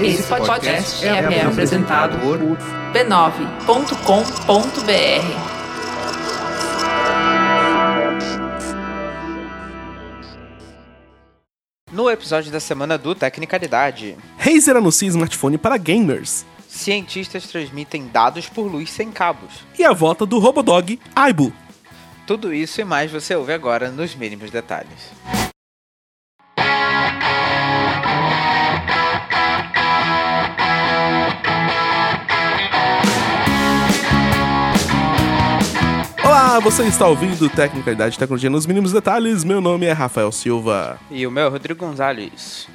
Esse podcast é, é apresentado por b9.com.br. No episódio da semana do Tecnicalidade, Razer anuncia smartphone para gamers. cientistas transmitem dados por luz sem cabos. E a volta do Robodog Aibu. Tudo isso e mais você ouve agora nos mínimos detalhes. Olá, você está ouvindo Tecnicalidade e Tecnologia nos mínimos detalhes. Meu nome é Rafael Silva. E o meu é Rodrigo Gonzalez.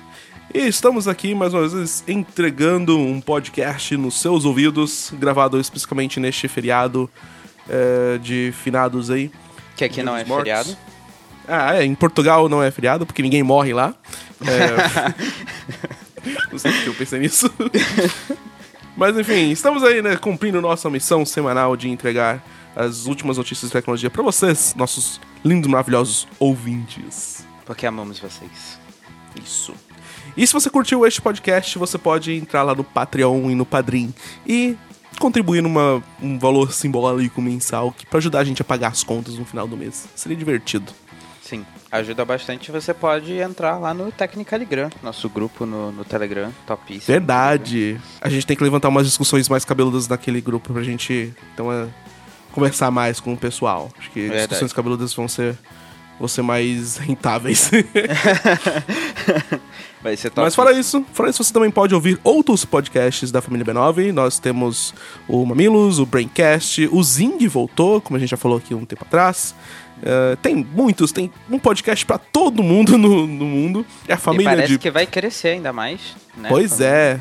E estamos aqui mais uma vez entregando um podcast nos seus ouvidos, gravado especificamente neste feriado eh, de finados aí. Que aqui não é mortos. feriado. Ah, é, em Portugal não é feriado, porque ninguém morre lá. É... não sei porque eu pensei nisso. Mas enfim, estamos aí, né, cumprindo nossa missão semanal de entregar as últimas notícias de tecnologia para vocês, nossos lindos, maravilhosos ouvintes. Porque amamos vocês. Isso. E se você curtiu este podcast, você pode entrar lá no Patreon e no Padrim e contribuir numa um valor simbólico mensal para ajudar a gente a pagar as contas no final do mês. Seria divertido. Sim, ajuda bastante. Você pode entrar lá no Tecnicaligram, nosso grupo no, no Telegram, topíssimo. Verdade. A gente tem que levantar umas discussões mais cabeludas naquele grupo pra gente então, é, conversar mais com o pessoal. Acho que Verdade. discussões cabeludas vão ser, vão ser mais rentáveis. Vai ser top. Mas fora isso, fora isso, você também pode ouvir outros podcasts da família B9. Nós temos o Mamilos, o Braincast, o Zing voltou, como a gente já falou aqui um tempo atrás. Eh, tem muitos, tem um podcast pra todo mundo no, no mundo. É a E família parece de que vai crescer ainda mais, né? Pois é.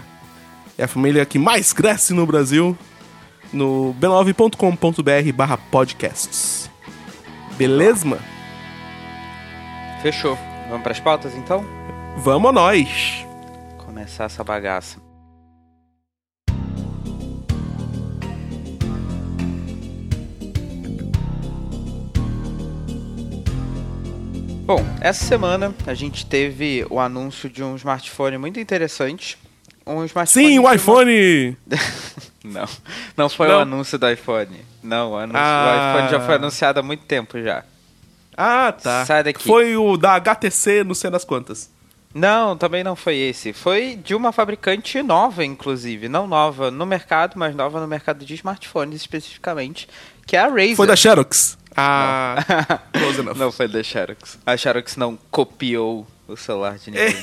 É a família que mais cresce no Brasil. No b9.com.br barra podcasts. Beleza? Fechou. Vamos pras pautas então? Vamos nós! Começar essa bagaça. Bom, essa semana a gente teve o anúncio de um smartphone muito interessante. Um smartphone Sim, o iPhone! Não, não foi Não? o anúncio do iPhone. Não, o, anúncio Ah. do iPhone já foi anunciado há muito tempo já. Ah, tá. Sai daqui. Foi o da HTC, não sei das quantas. Não, também não foi esse. Foi de uma fabricante nova, inclusive. Não nova no mercado, mas nova no mercado de smartphones especificamente, que é a Razer. Foi da Xerox. Ah, enough. Não foi da Xerox. A Xerox não copiou o celular de ninguém.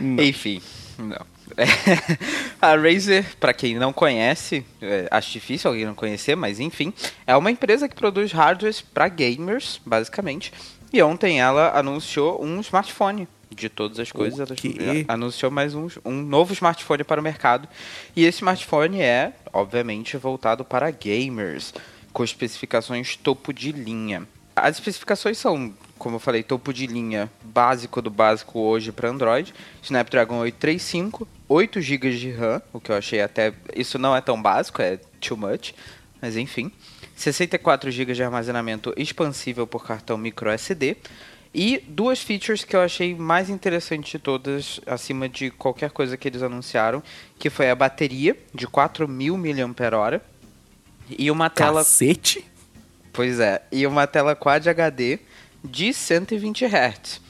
Enfim, não. a Razer, para quem não conhece, é, acho difícil alguém não conhecer, mas enfim, é uma empresa que produz hardwares para gamers, basicamente. E ontem ela anunciou um smartphone de todas as coisas. Ela anunciou mais um, um novo smartphone para o mercado. E esse smartphone é, obviamente, voltado para gamers, com especificações topo de linha. As especificações são, como eu falei, topo de linha básico do básico hoje para Android. Snapdragon 835, 8 GB de RAM, o que eu achei até. Isso não é tão básico, é too much, mas enfim. 64 GB de armazenamento expansível por cartão micro SD. E duas features que eu achei mais interessantes de todas, acima de qualquer coisa que eles anunciaram, que foi a bateria de 4.000 mAh e uma tela Cacete? Pois é, e uma tela Quad HD de 120 Hz.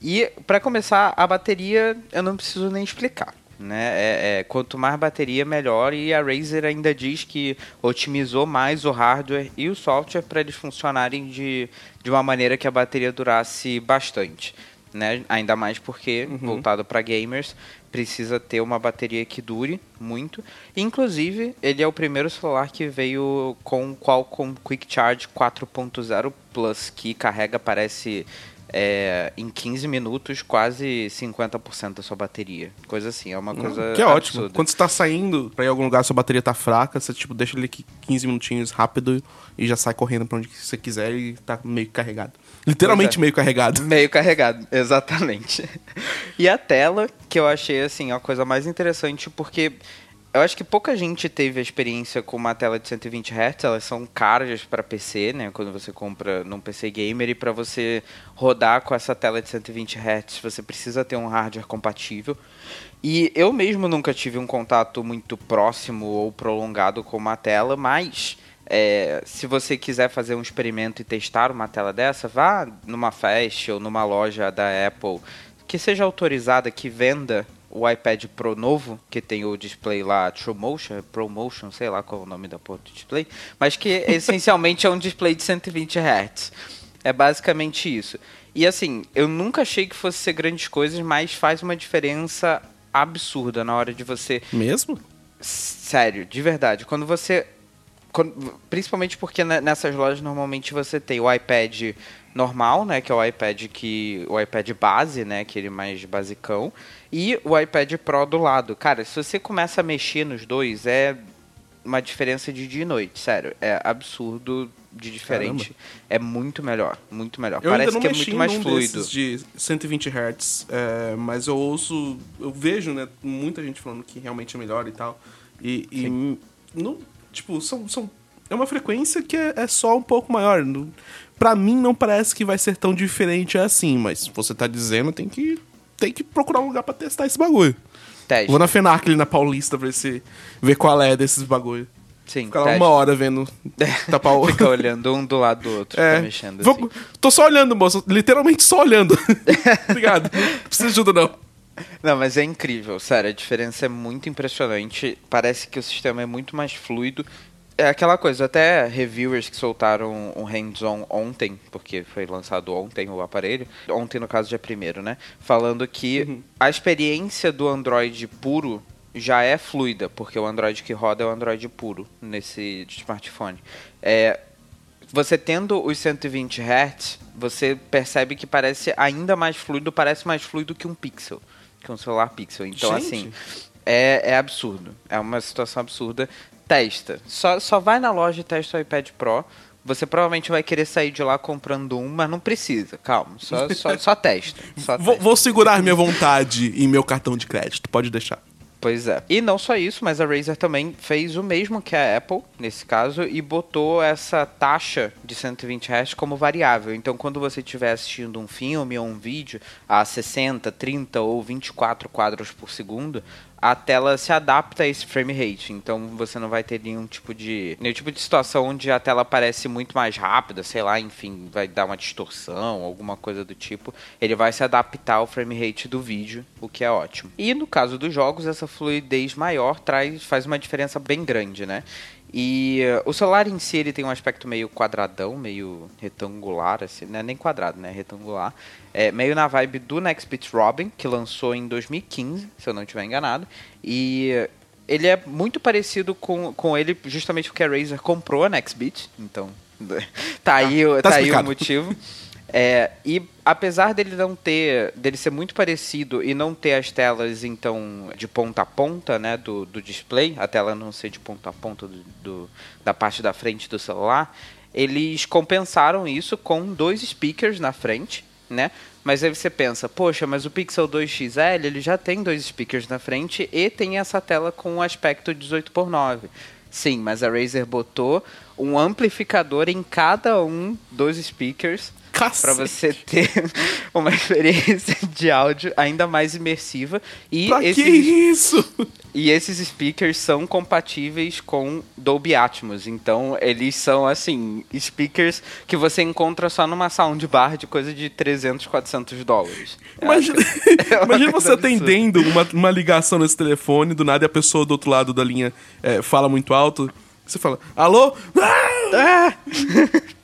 E para começar, a bateria eu não preciso nem explicar. Né? É, é, quanto mais bateria, melhor. E a Razer ainda diz que otimizou mais o hardware e o software para eles funcionarem de, de uma maneira que a bateria durasse bastante. Né? Ainda mais porque, voltado para gamers, precisa ter uma bateria que dure muito. Inclusive, ele é o primeiro celular que veio com o Qualcomm Quick Charge 4.0 Plus, que carrega, parece, é, em 15 minutos, quase 50% da sua bateria. Coisa assim, é uma coisa Que é ótimo. absurda. Quando você tá saindo pra ir a algum lugar, sua bateria tá fraca, você tipo, deixa ele aqui 15 minutinhos rápido e já sai correndo pra onde você quiser e tá meio carregado. Literalmente é. meio carregado. Meio carregado, exatamente. E a tela, que eu achei assim a coisa mais interessante, porque eu acho que pouca gente teve a experiência com uma tela de 120 Hz, elas são caras para PC, né? Quando você compra num PC gamer e para você rodar com essa tela de 120 Hz, você precisa ter um hardware compatível. E eu mesmo nunca tive um contato muito próximo ou prolongado com uma tela, mas é, se você quiser fazer um experimento e testar uma tela dessa, vá numa fest ou numa loja da Apple que seja autorizada, que venda o iPad Pro novo, que tem o display lá TrueMotion, ProMotion, sei lá qual é o nome da porra do display, mas que essencialmente é um display de 120 Hz. É basicamente isso. E assim, eu nunca achei que fosse ser grandes coisas, mas faz uma diferença absurda na hora de você. Mesmo? Sério, de verdade. Quando você. Quando, principalmente porque nessas lojas normalmente você tem o iPad normal, né, que é o iPad que o iPad base, né, aquele mais basicão, e o iPad Pro do lado. Cara, se você começa a mexer nos dois, é uma diferença de dia e noite, sério, é absurdo de diferente. Caramba. É muito melhor, muito melhor. Eu Parece que é muito mais fluido. de 120 Hz, é, mas eu ouço, eu vejo, né, muita gente falando que realmente é melhor e tal. E, e não, tipo, são, são é uma frequência que é, é só um pouco maior. Para mim não parece que vai ser tão diferente assim, mas você tá dizendo, tem que tem que procurar um lugar para testar esse bagulho. Teste. Vou na FENAC ali na Paulista pra você ver qual é desses bagulho. Sim, Ficar lá uma hora vendo tapar o... Fica olhando um do lado do outro, é. mexendo Vou... assim. Tô só olhando, moço. Literalmente só olhando. Obrigado. Não precisa de ajuda, não. Não, mas é incrível, sério. A diferença é muito impressionante. Parece que o sistema é muito mais fluido é aquela coisa, até reviewers que soltaram um hands-on ontem, porque foi lançado ontem o aparelho, ontem no caso dia primeiro, né? Falando que uhum. a experiência do Android puro já é fluida, porque o Android que roda é o Android puro nesse smartphone. É, você tendo os 120 Hz, você percebe que parece ainda mais fluido, parece mais fluido que um Pixel, que um celular Pixel. Então, Gente. assim, é, é absurdo. É uma situação absurda testa. Só, só vai na loja e testa o iPad Pro. Você provavelmente vai querer sair de lá comprando um, mas não precisa. Calma, só, só, só testa. Só vou, testa. vou segurar minha vontade em meu cartão de crédito, pode deixar. Pois é. E não só isso, mas a Razer também fez o mesmo que a Apple, nesse caso, e botou essa taxa de 120 Hz como variável. Então, quando você estiver assistindo um filme ou um vídeo a 60, 30 ou 24 quadros por segundo, a tela se adapta a esse frame rate. Então você não vai ter nenhum tipo de nenhum tipo de situação onde a tela parece muito mais rápida, sei lá, enfim, vai dar uma distorção, alguma coisa do tipo. Ele vai se adaptar ao frame rate do vídeo, o que é ótimo. E no caso dos jogos, essa fluidez maior traz faz uma diferença bem grande, né? E uh, o celular em si ele tem um aspecto meio quadradão, meio retangular, assim, não é nem quadrado, né? Retangular. É meio na vibe do Nextbit Robin, que lançou em 2015, se eu não estiver enganado. E uh, ele é muito parecido com, com ele, justamente porque a Razer comprou a Nextbit, então tá aí, ah, tá, tá aí o motivo. É, e apesar dele não ter, dele ser muito parecido e não ter as telas então de ponta a ponta, né, do, do display, a tela não ser de ponta a ponta do, do, da parte da frente do celular, eles compensaram isso com dois speakers na frente, né? Mas aí você pensa, poxa, mas o Pixel 2 XL ele já tem dois speakers na frente e tem essa tela com aspecto 18 por 9. Sim, mas a Razer botou um amplificador em cada um dos speakers para você ter uma experiência de áudio ainda mais imersiva. E pra esses, que isso? E esses speakers são compatíveis com Dolby Atmos. Então, eles são, assim, speakers que você encontra só numa soundbar de coisa de 300, 400 dólares. Imagina, é imagina você atendendo uma, uma ligação nesse telefone, do nada e a pessoa do outro lado da linha é, fala muito alto. Você fala, alô? Ah!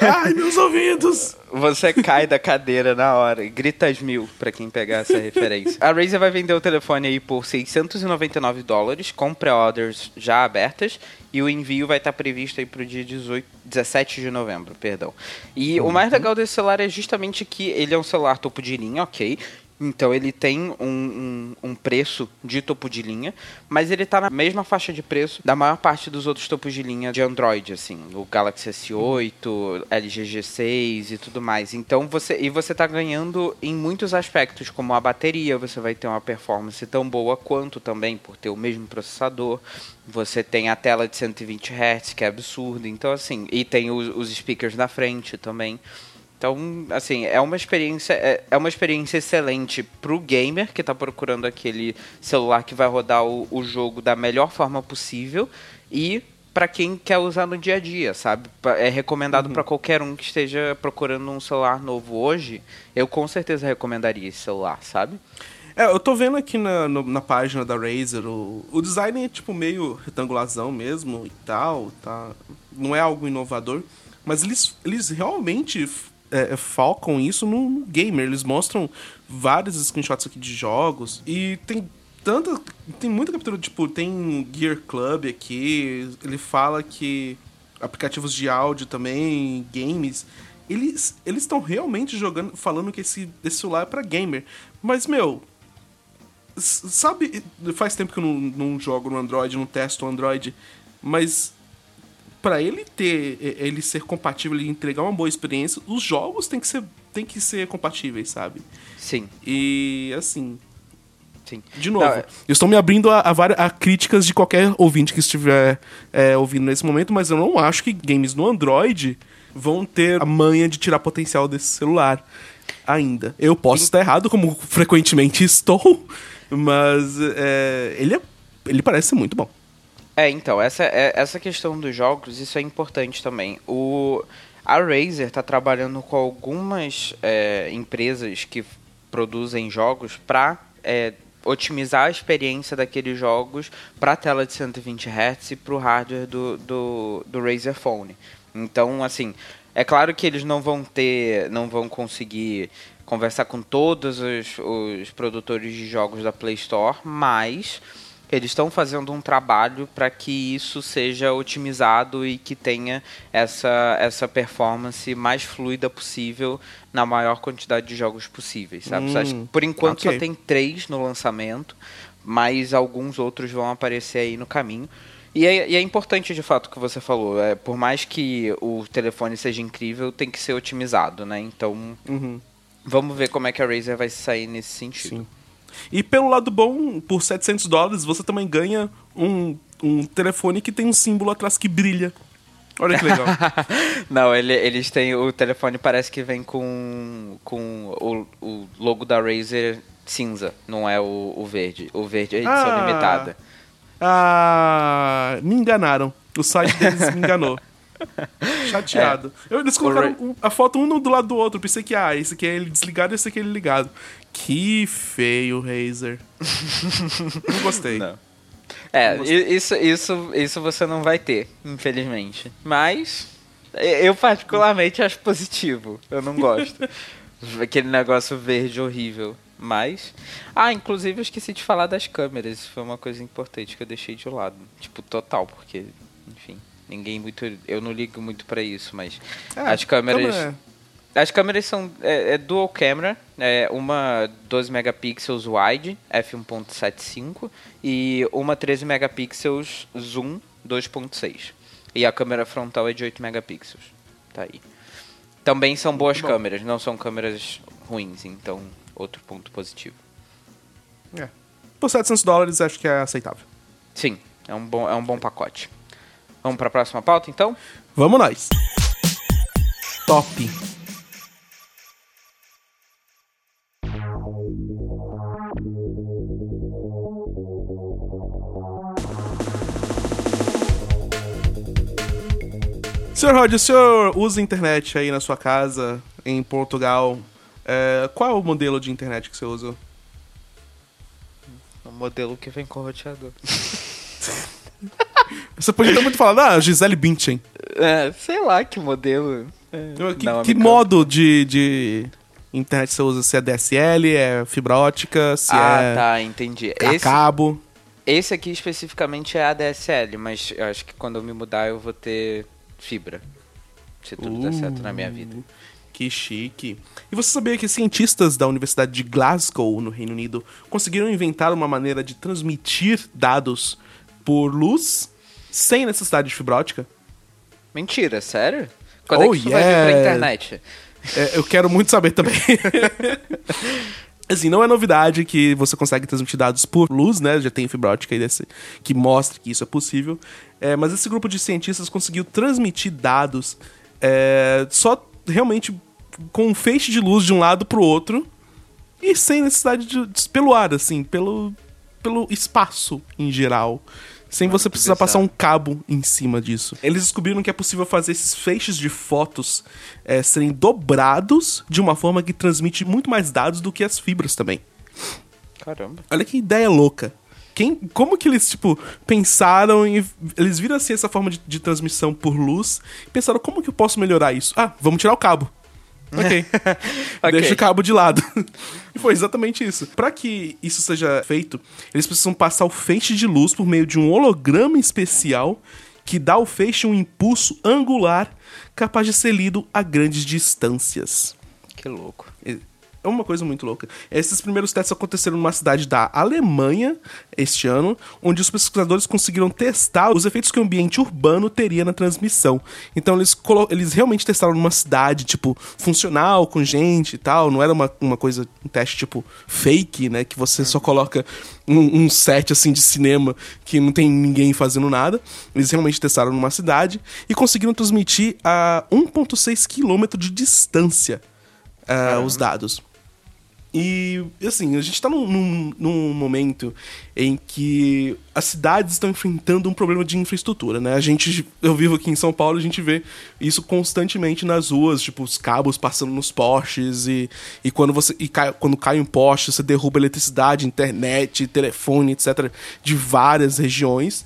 Ai, meus ouvidos! Você cai da cadeira na hora. Grita as mil, pra quem pegar essa referência. A Razer vai vender o telefone aí por 699 dólares, com pré-orders já abertas. E o envio vai estar previsto aí pro dia 18, 17 de novembro, perdão. E uhum. o mais legal desse celular é justamente que ele é um celular topo de linha, ok? Então ele tem um, um, um, preço de topo de linha, mas ele está na mesma faixa de preço da maior parte dos outros topos de linha de Android, assim, o Galaxy S8, LG G6 e tudo mais. Então você e você está ganhando em muitos aspectos, como a bateria, você vai ter uma performance tão boa quanto também por ter o mesmo processador. Você tem a tela de 120 Hz, que é absurdo. Então assim, e tem os, os speakers na frente também. Então, assim, é uma experiência, é, é uma experiência excelente pro gamer que está procurando aquele celular que vai rodar o, o jogo da melhor forma possível e para quem quer usar no dia a dia, sabe? É recomendado uhum. para qualquer um que esteja procurando um celular novo hoje. Eu com certeza recomendaria esse celular, sabe? É, eu tô vendo aqui na, no, na página da Razer, o, o design é tipo meio retangularzão mesmo e tal, tá? Não é algo inovador, mas eles, eles realmente é, é, focam isso no gamer. Eles mostram vários screenshots aqui de jogos e tem tanta. Tem muita captura, tipo, tem Gear Club aqui. Ele fala que aplicativos de áudio também, games. Eles eles estão realmente jogando, falando que esse, esse celular é pra gamer. Mas, meu. Sabe, faz tempo que eu não, não jogo no Android, não testo o Android, mas para ele ter, ele ser compatível e entregar uma boa experiência, os jogos têm que ser, têm que ser compatíveis, sabe? Sim. E assim. Sim. De novo, Não, é... eu estou me abrindo a, a, a, críticas de qualquer ouvinte que estiver é, ouvindo nesse momento, mas eu não acho que games no Android vão ter a manha de tirar potencial desse celular ainda. Eu posso Sim. estar errado, como frequentemente estou, mas é, ele, é, ele parece muito bom. É, então, essa, é, essa questão dos jogos, isso é importante também. O, a Razer está trabalhando com algumas é, empresas que produzem jogos para é, otimizar a experiência daqueles jogos para a tela de 120 Hz e para o hardware do, do, do Razer Phone. Então, assim, é claro que eles não vão ter, não vão conseguir conversar com todos os, os produtores de jogos da Play Store, mas eles estão fazendo um trabalho para que isso seja otimizado e que tenha essa, essa performance mais fluida possível na maior quantidade de jogos possíveis, sabe? Hum, por enquanto okay. só tem três no lançamento, mas alguns outros vão aparecer aí no caminho. E é, e é, importante, de fato, o que você falou. É, por mais que o telefone seja incrível, tem que ser otimizado, né? Então, uhum. vamos ver como é que a Razer vai sair nesse sentido. Sim. E pelo lado bom, por 700 dólares, você também ganha um, um telefone que tem um símbolo atrás que brilha. Olha que legal. Não, ele, eles têm. O telefone parece que vem com, com o, o logo da Razer cinza, não é o, o verde. O verde é edição ah, limitada. Ah, me enganaram. O site deles me enganou. Chateado. É. Eles colocaram a foto um do lado do outro. Pensei que, ah, esse aqui é ele desligado e esse aqui é ele ligado. Que feio, Razer. não gostei. Não. É, não gostei. isso, isso, isso você não vai ter, infelizmente. Mas eu particularmente acho positivo. Eu não gosto. Aquele negócio verde horrível. Mas. Ah, inclusive eu esqueci de falar das câmeras. Isso foi uma coisa importante que eu deixei de lado. Tipo, total, porque, enfim. Ninguém muito. Eu não ligo muito para isso, mas. É, as câmeras. Câmera... As câmeras são é, é dual camera, é uma 12 megapixels wide f1.75 e uma 13 megapixels zoom 2.6. E a câmera frontal é de 8 megapixels. Tá aí. Também são boas câmeras, não são câmeras ruins, então outro ponto positivo. É. Por 700 dólares acho que é aceitável. Sim, é um bom, é um bom pacote. Vamos para a próxima pauta, então? Vamos nós. Top. Senhor Rod, o senhor usa internet aí na sua casa, em Portugal. É, qual é o modelo de internet que você usa? O modelo que vem com o roteador. Você podia ter muito falado, ah, Gisele Bündchen. É, sei lá que modelo. É, que, não, que modo de, de internet você usa? Se é DSL, é fibra ótica, se ah, é. Ah, tá, entendi. A esse, cabo. Esse aqui especificamente é ADSL, mas eu acho que quando eu me mudar eu vou ter fibra. Se tudo uh, der certo na minha vida. Que chique. E você sabia que cientistas da Universidade de Glasgow, no Reino Unido, conseguiram inventar uma maneira de transmitir dados por luz sem necessidade de fibra ótica? Mentira, sério? Quando Oh, é que isso vai vir pra yeah. internet? É, eu quero muito saber também. assim, não é novidade que você consegue transmitir dados por luz, né? Já tem fibra ótica aí desse, que mostra que isso é possível. É, mas esse grupo de cientistas conseguiu transmitir dados é, só realmente com um feixe de luz de um lado pro outro e sem necessidade de, de- pelo ar, assim, pelo, pelo espaço em geral. Sem você precisar passar um cabo em cima disso. Eles descobriram que é possível fazer esses feixes de fotos é, serem dobrados de uma forma que transmite muito mais dados do que as fibras também. Caramba. Olha que ideia louca. Quem, como que eles, tipo, pensaram em. Eles viram assim essa forma de, de transmissão por luz e pensaram, como que eu posso melhorar isso? Ah, vamos tirar o cabo. Ok. Ok. Deixa o cabo de lado. e foi exatamente isso. Pra que isso seja feito, eles precisam passar o feixe de luz por meio de um holograma especial que dá ao feixe um impulso angular capaz de ser lido a grandes distâncias. Que louco. É uma coisa muito louca. Esses primeiros testes aconteceram numa cidade da Alemanha este ano, onde os pesquisadores conseguiram testar os efeitos que o ambiente urbano teria na transmissão. Então eles, eles realmente testaram numa cidade, tipo, funcional, com gente e tal. Não era uma, uma coisa, um teste, tipo, fake, né? Que você só coloca um, um set, assim, de cinema que não tem ninguém fazendo nada. Eles realmente testaram numa cidade e conseguiram transmitir a 1,6 quilômetro de distância ah, os dados. E, assim, a gente tá num, num, num momento em que as cidades estão enfrentando um problema de infraestrutura, né? A gente, eu vivo aqui em São Paulo, a gente vê isso constantemente nas ruas, tipo, os cabos passando nos postes e, e quando você e cai, quando cai um poste, você derruba eletricidade, internet, telefone, etc, de várias regiões.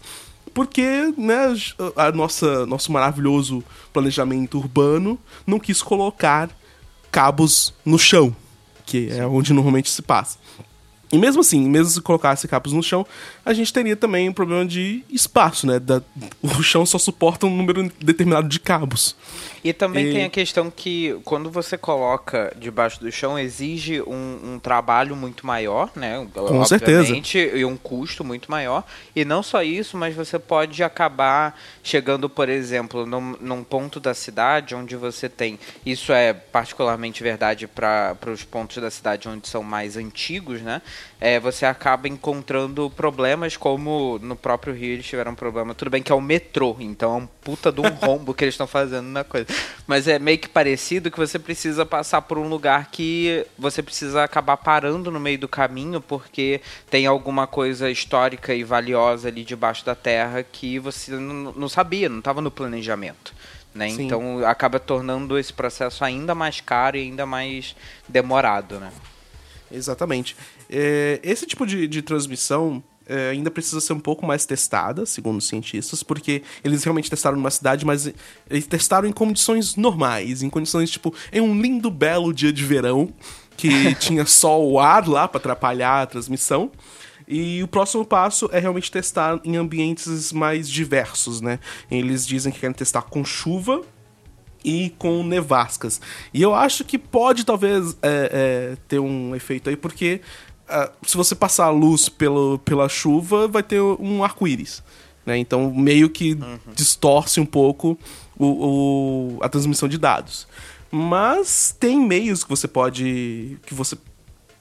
Porque, né, a nossa nosso maravilhoso planejamento urbano não quis colocar cabos no chão, que é onde normalmente se passa. E mesmo assim, mesmo se colocasse cabos no chão, a gente teria também um problema de espaço, né? Da- o chão só suporta um número determinado de cabos. E também E- tem a questão que quando você coloca debaixo do chão, exige um, um trabalho muito maior, né? Com certeza. E um custo muito maior. E não só isso, mas você pode acabar chegando, por exemplo, num, num ponto da cidade onde você tem. Isso é particularmente verdade para os pontos da cidade onde são mais antigos, né? É, você acaba encontrando problemas como no próprio Rio eles tiveram um problema. Tudo bem que é o metrô, então é um puta de um rombo que eles estão fazendo na coisa. Mas é meio que parecido que você precisa passar por um lugar que você precisa acabar parando no meio do caminho porque tem alguma coisa histórica e valiosa ali debaixo da terra que você não, sabia, não estava no planejamento. Né? Então acaba tornando esse processo ainda mais caro e ainda mais demorado, né? Exatamente. É, esse tipo de, de transmissão é, ainda precisa ser um pouco mais testada, segundo os cientistas, porque eles realmente testaram numa cidade, mas eles testaram em condições normais, em condições tipo em um lindo belo dia de verão que tinha só o ar lá para atrapalhar a transmissão. E o próximo passo é realmente testar em ambientes mais diversos, né? Eles dizem que querem testar com chuva, e com nevascas. E eu acho que pode talvez é, é, ter um efeito aí, porque se você passar a luz pelo, pela chuva, vai ter um arco-íris. Né? Então meio que distorce um pouco o, o- a transmissão de dados. Mas tem meios que você pode. que você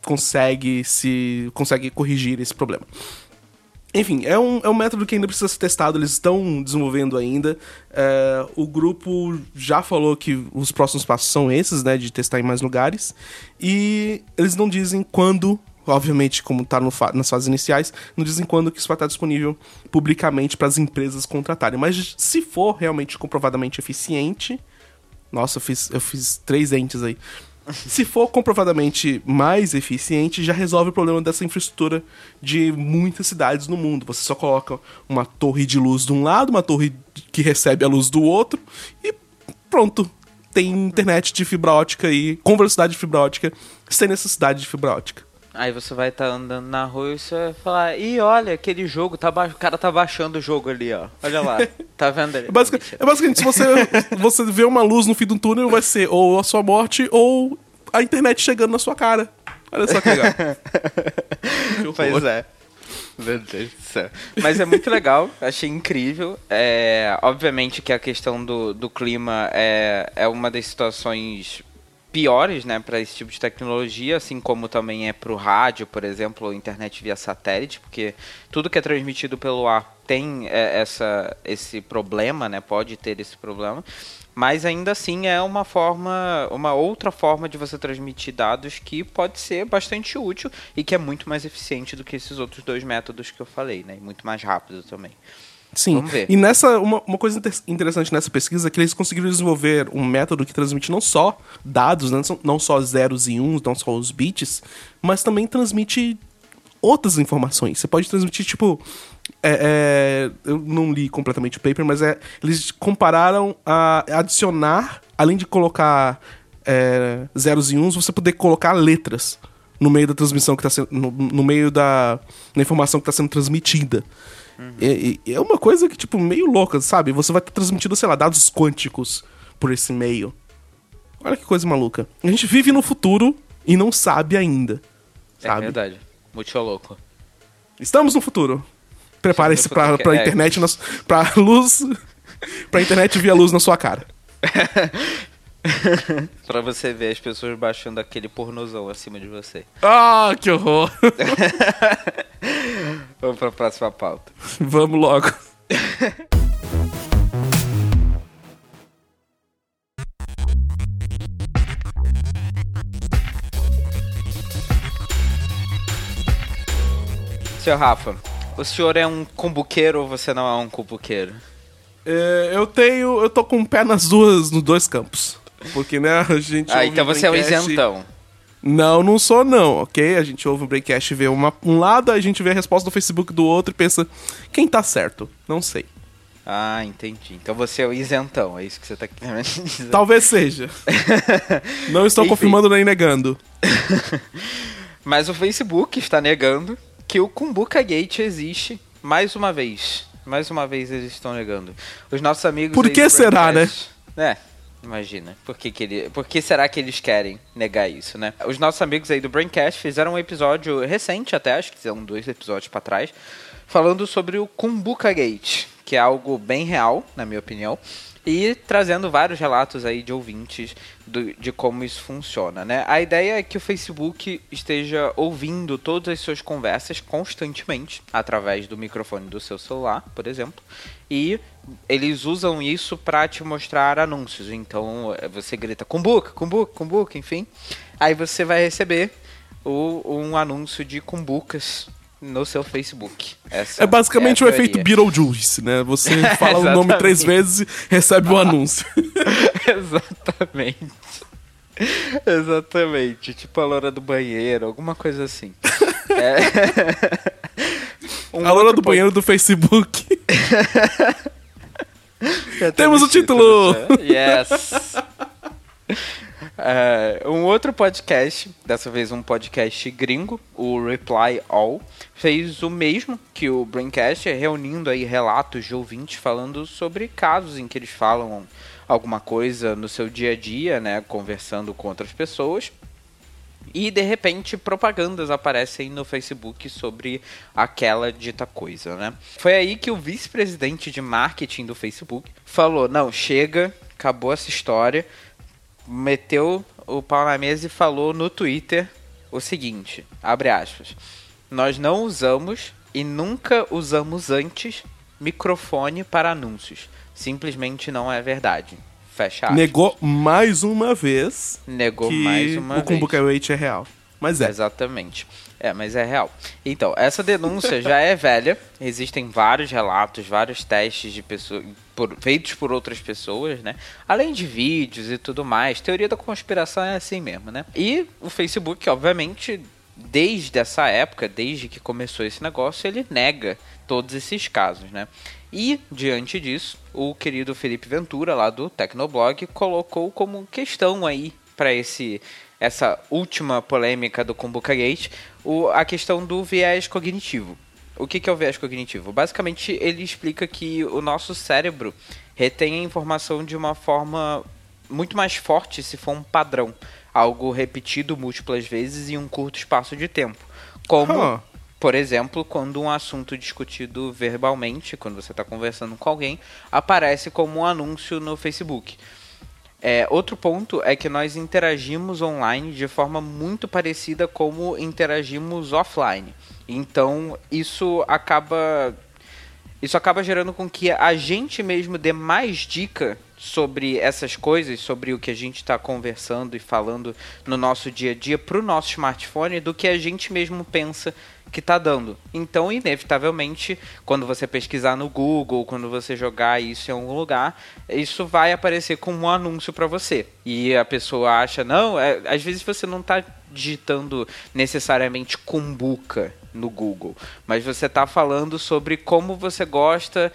consegue se. consegue corrigir esse problema. Enfim, é um, é um método que ainda precisa ser testado, eles estão desenvolvendo ainda. É, o grupo já falou que os próximos passos são esses, né? De testar em mais lugares. E eles não dizem quando, obviamente, como está nas fases iniciais, não dizem quando que isso vai estar disponível publicamente para as empresas contratarem. Mas se for realmente comprovadamente eficiente. Nossa, eu fiz, eu fiz três dentes aí. Se for comprovadamente mais eficiente, já resolve o problema dessa infraestrutura de muitas cidades no mundo. Você só coloca uma torre de luz de um lado, uma torre que recebe a luz do outro e pronto. Tem internet de fibra ótica aí, com velocidade de fibra ótica, sem necessidade de fibra ótica. Aí você vai estar andando na rua e você vai falar, ih, olha, aquele jogo, tá ba... o cara tá baixando o jogo ali, ó. Olha lá. Tá vendo ali? É basicamente, é basicamente se você, você vê uma luz no fim do túnel, vai ser ou a sua morte ou a internet chegando na sua cara. Olha só que legal. Que Pois é. Meu Deus do céu. Mas é muito legal, achei incrível. É, obviamente que a questão do, do clima é, é uma das situações piores, né, para esse tipo de tecnologia, assim como também é para o rádio, por exemplo, ou internet via satélite, porque tudo que é transmitido pelo ar tem é, essa, esse problema, né, pode ter esse problema. Mas ainda assim é uma forma, uma outra forma de você transmitir dados que pode ser bastante útil e que é muito mais eficiente do que esses outros dois métodos que eu falei, né? E muito mais rápido também. Sim. E nessa, uma, uma coisa inter- interessante nessa pesquisa é que eles conseguiram desenvolver um método que transmite não só dados, né, não só- não só zeros e uns, não só os bits, mas também transmite outras informações. Você pode transmitir, tipo. é, é, eu não li completamente o paper, mas é, eles compararam a adicionar, além de colocar é, zeros e uns, você poder colocar letras no meio da transmissão que está sendo. No, no meio da, da informação que está sendo transmitida. E- e- é uma coisa que, tipo, meio louca, sabe? Você vai estar transmitindo, sei lá, dados quânticos por esse meio. Olha que coisa maluca. A gente vive no futuro e não sabe ainda. É Sabe? verdade. Muito louco. Estamos no futuro. Prepare-se pra, pra é. internet, na, su- pra luz. pra internet via luz na sua cara. pra você ver as pessoas baixando aquele pornozão acima de você. Ah, que horror! Vamos pra próxima pauta. Vamos logo. Seu Rafa, o senhor é um cumbuqueiro ou você não é um cumbuqueiro? É, eu tenho. Eu tô com o pé nas duas, nos dois campos. Porque, né, a gente. Ah, então você é um Braincast- isentão. Não, não sou não, ok? A gente ouve o Breakcast e vê uma, um lado, a gente vê a resposta do Facebook do outro e pensa, quem tá certo? Não sei. Ah, entendi. Então você é o isentão, é isso que você tá querendo dizer. Talvez seja. não estou Enfim. confirmando nem negando. Mas o Facebook está negando que o Kumbuka Gate existe mais uma vez. Mais uma vez eles estão negando. Os nossos amigos. Por que será, Braincast- É, imagina. Por que, que, ele... Por que será que eles querem negar isso, né? Os nossos amigos aí do Braincast fizeram um episódio recente até, acho que são dois episódios pra trás, falando sobre o Kumbuka Gate, que é algo bem real, na minha opinião. E trazendo vários relatos aí de ouvintes do- de como isso funciona, né? A ideia é que o Facebook esteja ouvindo todas as suas conversas constantemente através do microfone do seu celular, por exemplo, e eles usam isso para te mostrar anúncios. Então eh, você grita Kumbuka, Kumbuka, Kumbuka, enfim, aí você vai receber o- um anúncio de Kumbukas no seu Facebook. Essa É basicamente é o efeito. Beetlejuice, né? Você fala o nome três vezes e recebe o anúncio. Exatamente. Exatamente. Tipo a loura do banheiro, alguma coisa assim. É. Um a loura do banheiro do Facebook. Temos o título, título. Yes. É, um outro podcast, dessa vez um podcast gringo, o Reply All, fez o mesmo que o Braincast, reunindo aí relatos de ouvintes falando sobre casos em que eles falam alguma coisa no seu dia a dia, né, conversando com outras pessoas. E de repente propagandas aparecem no Facebook sobre aquela dita coisa, né? Foi aí que o vice-presidente de marketing do Facebook falou: "Não, chega, acabou essa história". Meteu o pau na mesa e falou no Twitter o seguinte, abre aspas: "Nós não usamos e nunca usamos antes microfone para anúncios. Simplesmente não é verdade". Fecha aspas. Negou mais uma vez Negou que mais uma o vez. Kumbuka Wait é real. Mas é. Exatamente. É, mas é real. Então, essa denúncia já é velha. Existem vários relatos, vários testes de pessoas por- feitos por outras pessoas, né? Além de vídeos e tudo mais. Teoria da conspiração é assim mesmo, né? E o Facebook, obviamente, desde essa época, desde que começou esse negócio, ele nega todos esses casos, né? E, diante disso, o querido Felipe Ventura, lá do Tecnoblog, colocou como questão aí para esse essa última polêmica do Kumbuka Gate, o, a questão do viés cognitivo. O que, que é o viés cognitivo? Basicamente, ele explica que o nosso cérebro retém a informação de uma forma muito mais forte se for um padrão, algo repetido múltiplas vezes em um curto espaço de tempo. Como, Huh. Por exemplo, quando um assunto discutido verbalmente, quando você está conversando com alguém, aparece como um anúncio no Facebook. É, outro ponto é que nós interagimos online de forma muito parecida como interagimos offline. Então isso acaba isso acaba gerando com que a gente mesmo dê mais dica sobre essas coisas, sobre o que a gente está conversando e falando no nosso dia a dia para o nosso smartphone do que a gente mesmo pensa que está dando. Então, inevitavelmente, quando você pesquisar no Google, quando você jogar isso em algum lugar, isso vai aparecer como um anúncio para você. E a pessoa acha, não, é, às vezes você não está digitando necessariamente cumbuca no Google, mas você está falando sobre como você gosta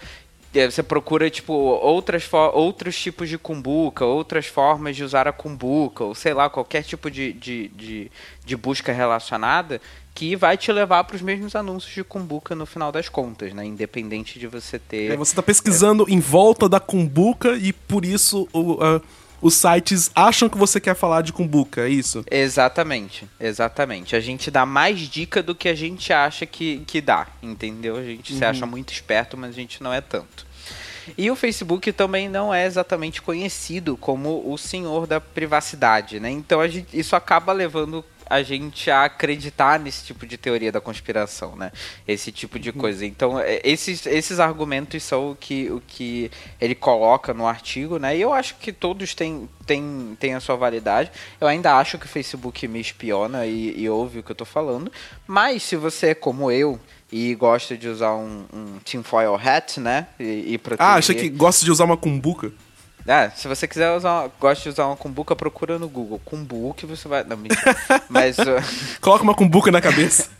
você procura tipo outras outros tipos de cumbuca, outras formas de usar a cumbuca, ou sei lá, qualquer tipo de, de, de, de busca relacionada que vai te levar para os mesmos anúncios de cumbuca no final das contas, né? Independente de você ter. Aí você tá pesquisando em volta da cumbuca e por isso o, ah, os sites acham que você quer falar de cumbuca, é isso? Exatamente, exatamente. A gente dá mais dica do que a gente acha que, que dá, entendeu? A gente se acha muito esperto, mas a gente não é tanto. E o Facebook também não é exatamente conhecido como o senhor da privacidade, né? Então gente- isso acaba levando a gente a acreditar nesse tipo de teoria da conspiração, né? Esse tipo de coisa. Então, é, esses, esses argumentos são o que, o que ele coloca no artigo, né? E eu acho que todos têm, têm, têm a sua validade. Eu ainda acho que o Facebook me espiona e, e ouve o que eu tô falando. Mas se você é como eu e gosta de usar um, um tinfoil hat, né? E, e proteger... Ah, achei que gosta de usar uma cumbuca. Ah, se você quiser usar, uma, gosta de usar uma cumbuca, procura no Google. Cumbuca você vai. Não, mentira. Mas uh, Coloca uma cumbuca na cabeça.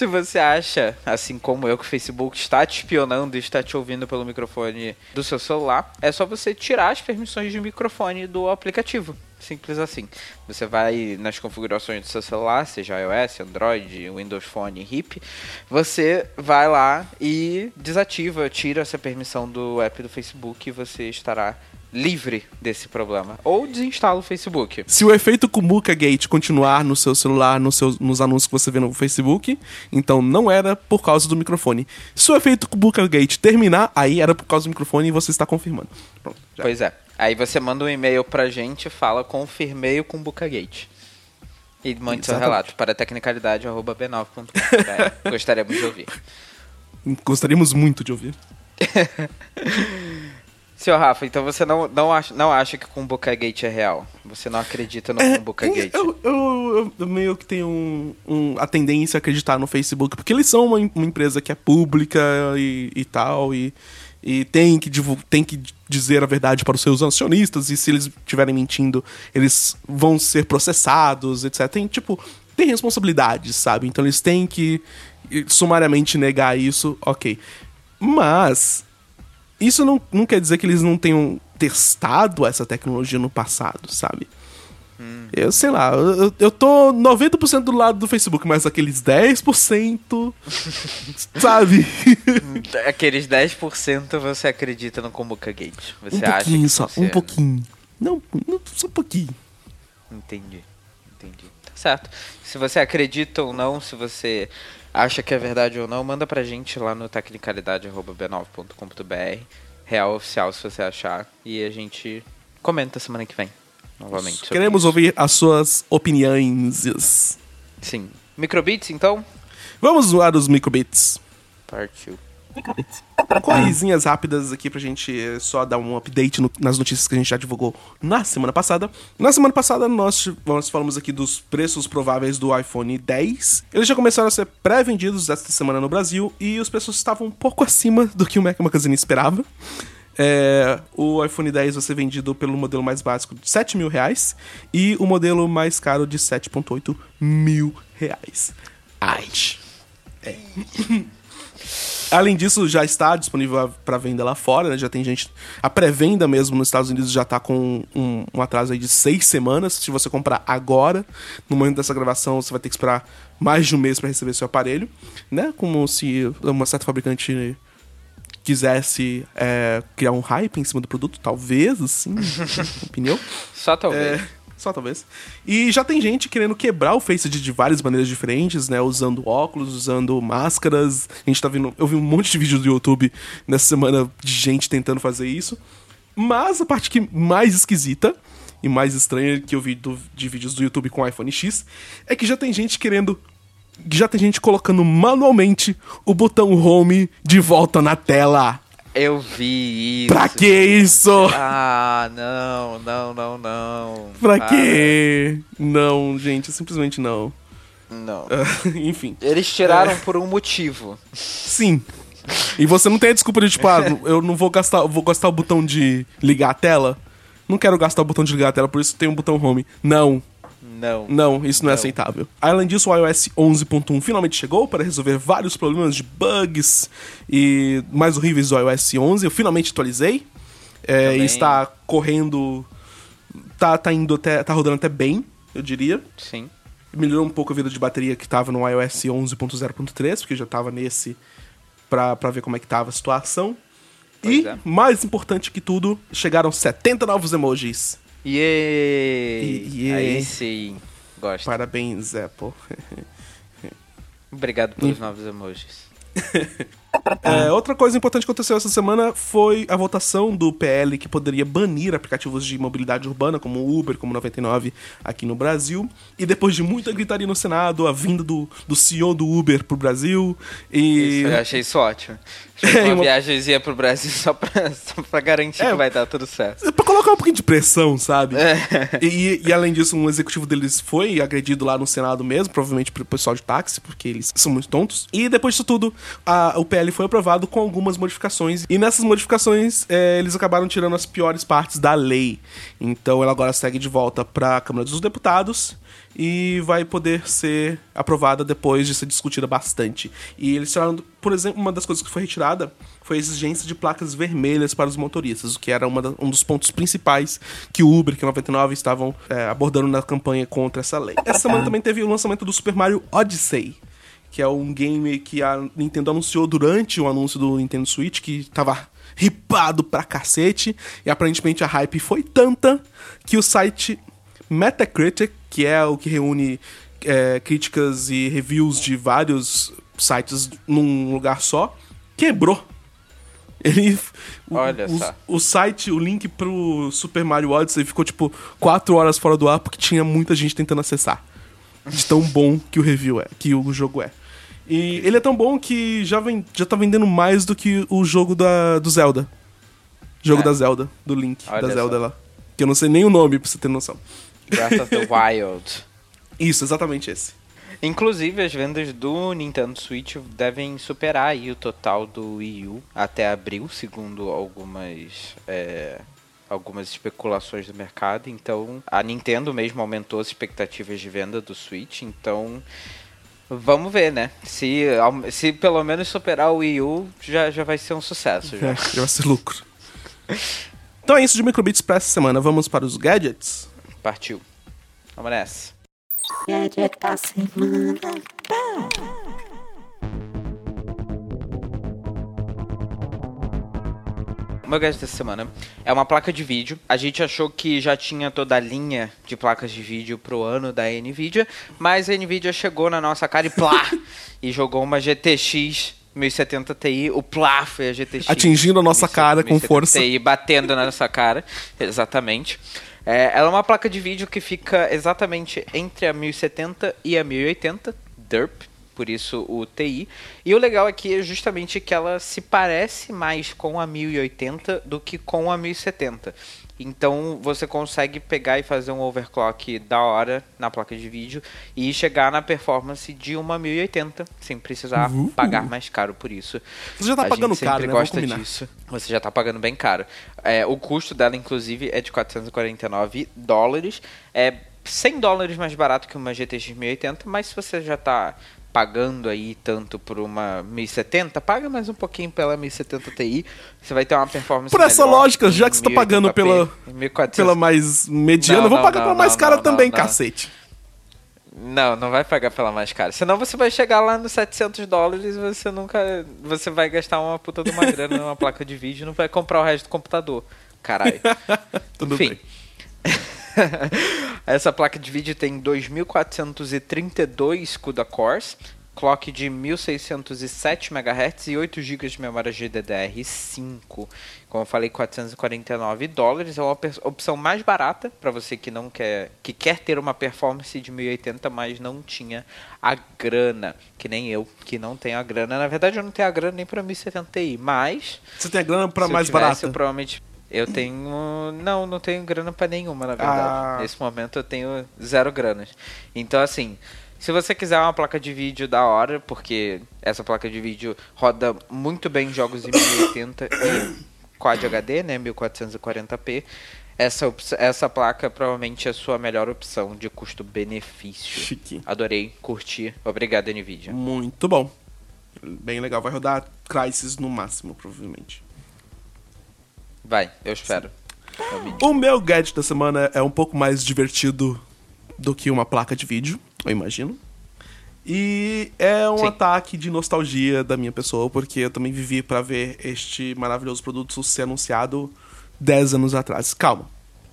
se você acha, assim como eu, que o Facebook está te espionando e está te ouvindo pelo microfone do seu celular, é só você tirar as permissões de microfone do aplicativo. Simples assim. Você vai nas configurações do seu celular, seja iOS, Android, Windows Phone, HIP, você vai lá e desativa, tira essa permissão do app do Facebook e você estará livre desse problema. Ou desinstala o Facebook. Se o efeito Kumuka Gate continuar no seu celular, no seu- nos anúncios que você vê no Facebook, então não era por causa do microfone. Se o efeito Kumuka Gate terminar, aí era por causa do microfone e você está confirmando. Pronto. Pois é. Aí você manda um e-mail pra gente e fala confirmei o Kumbuka Gate. E mande seu Exatamente. relato para tecnicalidade.b9.com.br. Gostaríamos de ouvir. Gostaríamos muito de ouvir. Senhor Rafa, então você não, não, acha, não acha que o Kumbuka Gate é real? Você não acredita no Kumbuka Gate? Eu, eu- eu- meio que tenho um- um- a tendência a acreditar no Facebook, porque eles são uma, uma empresa que é pública e, e tal, e, e tem, que tem que dizer a verdade para os seus acionistas, e se eles estiverem mentindo, eles vão ser processados, etc. Tem, tipo, tem responsabilidades, sabe? Então eles têm que sumariamente negar isso, ok. Mas isso não, não quer dizer que eles não tenham testado essa tecnologia no passado, sabe? Eu sei lá, eu, eu tô 90% do lado do Facebook, mas aqueles 10%, sabe? Aqueles 10% você acredita no Kumbuka Gate. Você um acha pouquinho que só, um pouquinho. Não, não, só um pouquinho. Entendi. Entendi. Tá certo. Se você acredita ou não, se você acha que é verdade ou não, manda pra gente lá no tecnicalidade.b9.com.br. Real oficial se você achar. E a gente comenta semana que vem. Novamente. Queremos isso. ouvir as suas opiniões. Sim. Microbits, então? Vamos zoar os microbits. Partiu. Coisinhas rápidas aqui pra gente eh, só dar um update no- nas notícias que a gente já divulgou na semana passada. Na semana passada nós, nós falamos aqui dos preços prováveis do iPhone 10. Eles já começaram a ser pré-vendidos esta semana no Brasil e os preços estavam um pouco acima do que o Mac Magazine esperava. É, o iPhone 10 vai ser vendido pelo modelo mais básico de 7 mil reais e o modelo mais caro de 7,8 mil reais. Ai. Além disso, já está disponível para venda lá fora, né? Já tem gente. A pré-venda mesmo nos Estados Unidos já tá com um, um atraso aí de seis semanas. Se você comprar agora, no momento dessa gravação, você vai ter que esperar mais de um mês para receber seu aparelho, né? Como se uma certa fabricante quisesse é, criar um hype em cima do produto, talvez, assim, opinião. Só talvez. É, só talvez. E já tem gente querendo quebrar o Face de várias maneiras diferentes, né? Usando óculos, usando máscaras. A gente tá vendo. Eu vi um monte de vídeos do YouTube nessa semana de gente tentando fazer isso. Mas a parte que mais esquisita e mais estranha que eu vi do, de vídeos do YouTube com iPhone X é que já tem gente querendo. Já tem gente colocando manualmente o botão home de volta na tela. Eu vi isso. Pra que isso? Ah, não, não, não, não. Pra Ah, quê? Não, gente, simplesmente não. Não. Enfim, Eles tiraram por um motivo. sim. E você não tem a desculpa de tipo, ah, eu não vou gastar, vou gastar o botão de ligar a tela. Não quero gastar o botão de ligar a tela, por isso tem um botão home. Não, Não. não, isso não, é Não. aceitável. Além disso, o iOS 11.1 finalmente chegou para resolver vários problemas de bugs e mais horríveis do iOS 11. Eu finalmente atualizei. É, Também. e está correndo. Tá, tá indo até. tá rodando até bem, eu diria. Sim. Melhorou um pouco a vida de bateria que tava no iOS 11.0.3, porque já tava nesse pra, pra ver como é que tava a situação. Pois e, é. mais importante que tudo, chegaram 70 novos emojis. E- Aí sim. Gosto. Parabéns, Apple. Obrigado pelos novos emojis. É, outra coisa importante que aconteceu essa semana foi a votação do PL que poderia banir aplicativos de mobilidade urbana, como o Uber, como o 99 aqui no Brasil. E depois de muita gritaria no Senado, a vinda do, do CEO do Uber pro Brasil. E. Isso, eu achei isso ótimo. É, uma uma- viagemzinha pro Brasil só pra, só pra garantir É. que vai dar tudo certo. Pra colocar um pouquinho de pressão, sabe? É. E, e além disso, um executivo deles foi agredido lá no Senado mesmo, provavelmente pelo pessoal de táxi, porque eles são muito tontos. E depois disso tudo, a- o PL foi aprovado com algumas modificações. E nessas modificações, é, eles acabaram tirando as piores partes da lei. Então ela agora segue de volta para a Câmara dos Deputados e vai poder ser aprovada depois de ser discutida bastante. E eles tiraram, por exemplo, uma das coisas que foi retirada foi a exigência de placas vermelhas para os motoristas, o que era da- um dos pontos principais que o Uber, que a 99 estavam é, abordando na campanha contra essa lei. Essa semana também teve o lançamento do Super Mario Odyssey, que é um game que a Nintendo anunciou durante o anúncio do Nintendo Switch, que tava ripado pra cacete, e aparentemente a hype foi tanta que o site Metacritic, que é o que reúne é, críticas e reviews de vários sites num lugar só, quebrou. Ele. o- Olha o, só. o site, o link pro Super Mario Odyssey ficou tipo 4 horas fora do ar porque tinha muita gente tentando acessar. De tão bom que o review é, que o jogo é. E ele é tão bom que já, vem, já tá vendendo mais do que o jogo da, do Zelda. Jogo É. da Zelda, do Link, Olha da Zelda só. lá. Que eu não sei nem o nome, pra você ter noção. Breath of the Wild. Isso, exatamente esse. Inclusive, as vendas do Nintendo Switch devem superar aí o total do Wii U até abril, segundo algumas, é, algumas especulações do mercado. Então, a Nintendo mesmo aumentou as expectativas de venda do Switch. Então, vamos ver, né? Se, se pelo menos superar o Wii U, já, já vai ser um sucesso. Já. É, já vai ser lucro. Então é isso de Microbits pra essa semana. Vamos para os gadgets? Partiu. Vamos nessa. Gadget da semana. O meu gadget dessa semana é uma placa de vídeo. A gente achou que já tinha toda a linha de placas de vídeo pro ano da Nvidia, mas a Nvidia chegou na nossa cara e plá! e jogou uma GTX 1070 Ti. O plá foi a GTX. Atingindo a nossa cara com 1070 força. Ti, batendo na nossa cara. Exatamente. É, ela é uma placa de vídeo que fica exatamente entre a 1070 e a 1080, DERP, por isso o TI. E o legal aqui é justamente que ela se parece mais com a 1080 do que com a 1070. Então você consegue pegar e fazer um overclock da hora na placa de vídeo e chegar na performance de uma 1080 sem precisar Uhul. pagar mais caro por isso. Você já tá A pagando caro, né? Gosta disso. Você já tá pagando bem caro. É, o custo dela, inclusive, é de 449 dólares. É 100 dólares mais barato que uma GTX 1080, mas se você já tá pagando aí tanto por uma 1070, paga mais um pouquinho pela 1070 Ti. Você vai ter uma performance Por essa lógica, já que você tá 1080p, pagando pela, 1400. pela mais mediana, Não, vou não, pagar não, pela mais cara também, cacete. Não, não vai pagar pela mais cara. Senão você vai chegar lá nos 700 dólares e você nunca. Você vai gastar uma puta de uma grana numa placa de vídeo e não vai comprar o resto do computador. Caralho. Tudo Enfim. bem. Essa placa de vídeo tem 2432 CUDA cores, clock de 1607 MHz e 8 GB de memória GDDR5. Como eu falei, 449 dólares é uma op- opção mais barata para você que não quer que quer ter uma performance de 1080, mas não tinha a grana, que nem eu, que não tenho a grana. Na verdade, eu não tenho a grana nem para 1070 Ti, mas Você tem a grana eu mais tivesse, barata. Eu provavelmente. Eu tenho. Não, não tenho grana pra nenhuma, na verdade. Ah. Nesse momento eu tenho zero granas. Então, assim. Se você quiser uma placa de vídeo da hora, porque essa placa de vídeo roda muito bem jogos em 1080 e Quad HD, né, 1440p, essa, essa placa provavelmente é a sua melhor opção de custo-benefício. Chique. Adorei, curti. Obrigado, NVIDIA. Muito bom. Bem legal. Vai rodar Crysis no máximo, provavelmente. Vai, eu espero. O meu gadget da semana é um pouco mais divertido do que uma placa de vídeo, eu imagino. E é um Sim. ataque de nostalgia da minha pessoa, porque eu também vivi pra ver este maravilhoso produto ser anunciado 10 anos atrás. Calma.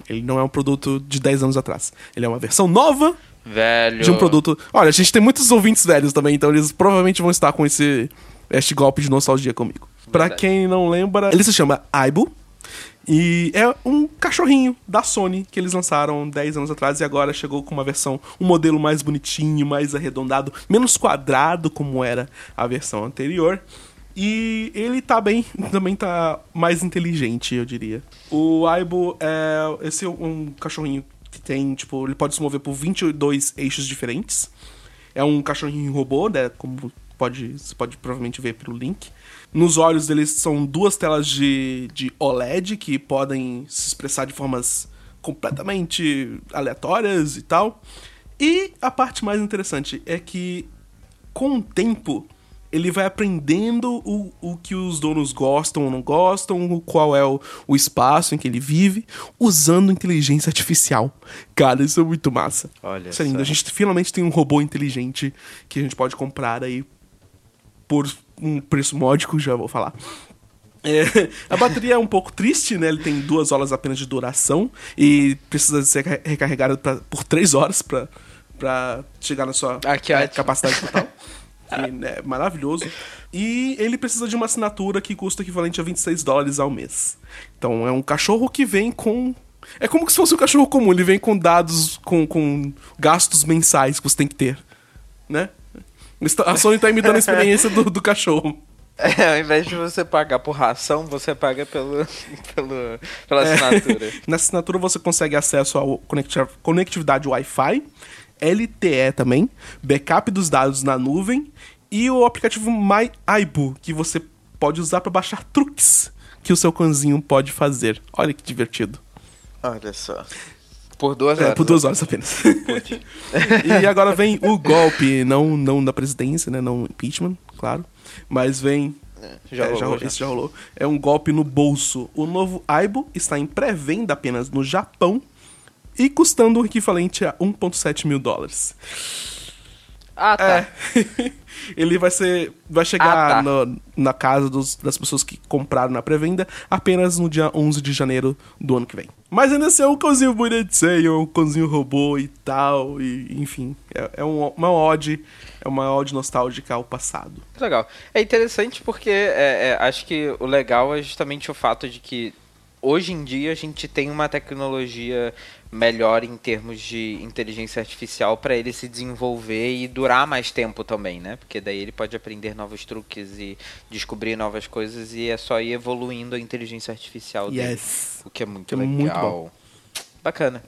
Ele não é um produto de 10 anos atrás. Ele é uma versão nova Velho. de um produto. Olha, a gente tem muitos ouvintes velhos também, então eles provavelmente vão estar com esse este golpe de nostalgia comigo. Pra Verdade. quem não lembra, ele se chama Aibo e é um cachorrinho da Sony que eles lançaram 10 anos atrás e agora chegou com uma versão, um modelo mais bonitinho, mais arredondado, menos quadrado como era a versão anterior. E ele tá bem, também tá mais inteligente, eu diria. O Aibo é esse é um cachorrinho que tem, tipo, ele pode se mover por 22 eixos diferentes. É um cachorrinho robô, né? Como pode, você pode provavelmente ver pelo link. Nos olhos deles são duas telas de, de OLED que podem se expressar de formas completamente aleatórias e tal. E a parte mais interessante é que, com o tempo, ele vai aprendendo o, o que os donos gostam ou não gostam, qual é o, o espaço em que ele vive, usando inteligência artificial. Cara, isso é muito massa. Olha isso é lindo. A gente finalmente tem um robô inteligente que a gente pode comprar aí por um preço módico, já vou falar. É, a bateria é um pouco triste, né? Ele tem duas horas apenas de duração e precisa ser reca- recarregado pra- por três horas pra, pra chegar na sua é, capacidade total. Que, né, é maravilhoso. E ele precisa de uma assinatura que custa equivalente a 26 dólares ao mês. Então é um cachorro que vem com. É como se fosse um cachorro comum, ele vem com dados, com, com gastos mensais que você tem que ter. Né? A Sony tá imitando a experiência do, do cachorro. É, ao invés de você pagar por ração, você paga pelo, pelo, pela assinatura. Na assinatura você consegue acesso ao conecti- conectividade Wi-Fi, LTE também, backup dos dados na nuvem e o aplicativo My Aibo, que você pode usar para baixar truques que o seu cãozinho pode fazer. Olha que divertido. Olha só. Por duas É, horas. por duas horas apenas. e agora vem o golpe, não, não da presidência, né? Não impeachment, claro. Mas vem. Já é, rolou, ro- já. Isso já rolou. É um golpe no bolso. O novo Aibo está em pré-venda apenas no Japão e custando o equivalente a 1,7 mil dólares. Ah, tá. É. Ele vai ser. Vai chegar Ah, tá. no- na casa dos- das pessoas que compraram na pré-venda apenas no dia 11 de janeiro do ano que vem. Mas ainda assim é um cãozinho bonitinho, é um cãozinho robô e tal. E, enfim, é, é um- uma ode. É uma ode nostálgica ao passado. Legal. É interessante porque é, é, acho que o legal é justamente o fato de que hoje em dia a gente tem uma tecnologia melhor em termos de inteligência artificial para ele se desenvolver e durar mais tempo também, né? Porque daí ele pode aprender novos truques e descobrir novas coisas e é só ir evoluindo a inteligência artificial dele. Yes. O que é muito Que é legal. muito bom. Bacana.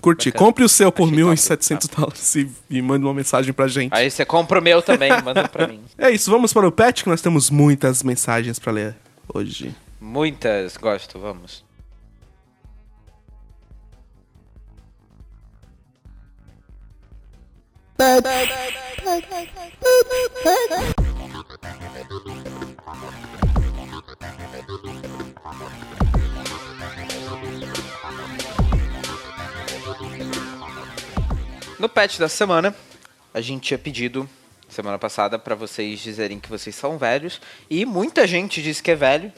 Curti. Bacana. Compre o seu por Achei 1.700 dólares e, e mande uma mensagem pra gente. Aí você compra o meu também, manda pra mim. É isso, vamos para o pet que nós temos muitas mensagens pra ler hoje. Muitas, gosto, vamos. No patch da semana, a gente tinha pedido semana passada pra vocês dizerem que vocês são velhos e muita gente disse que é velho.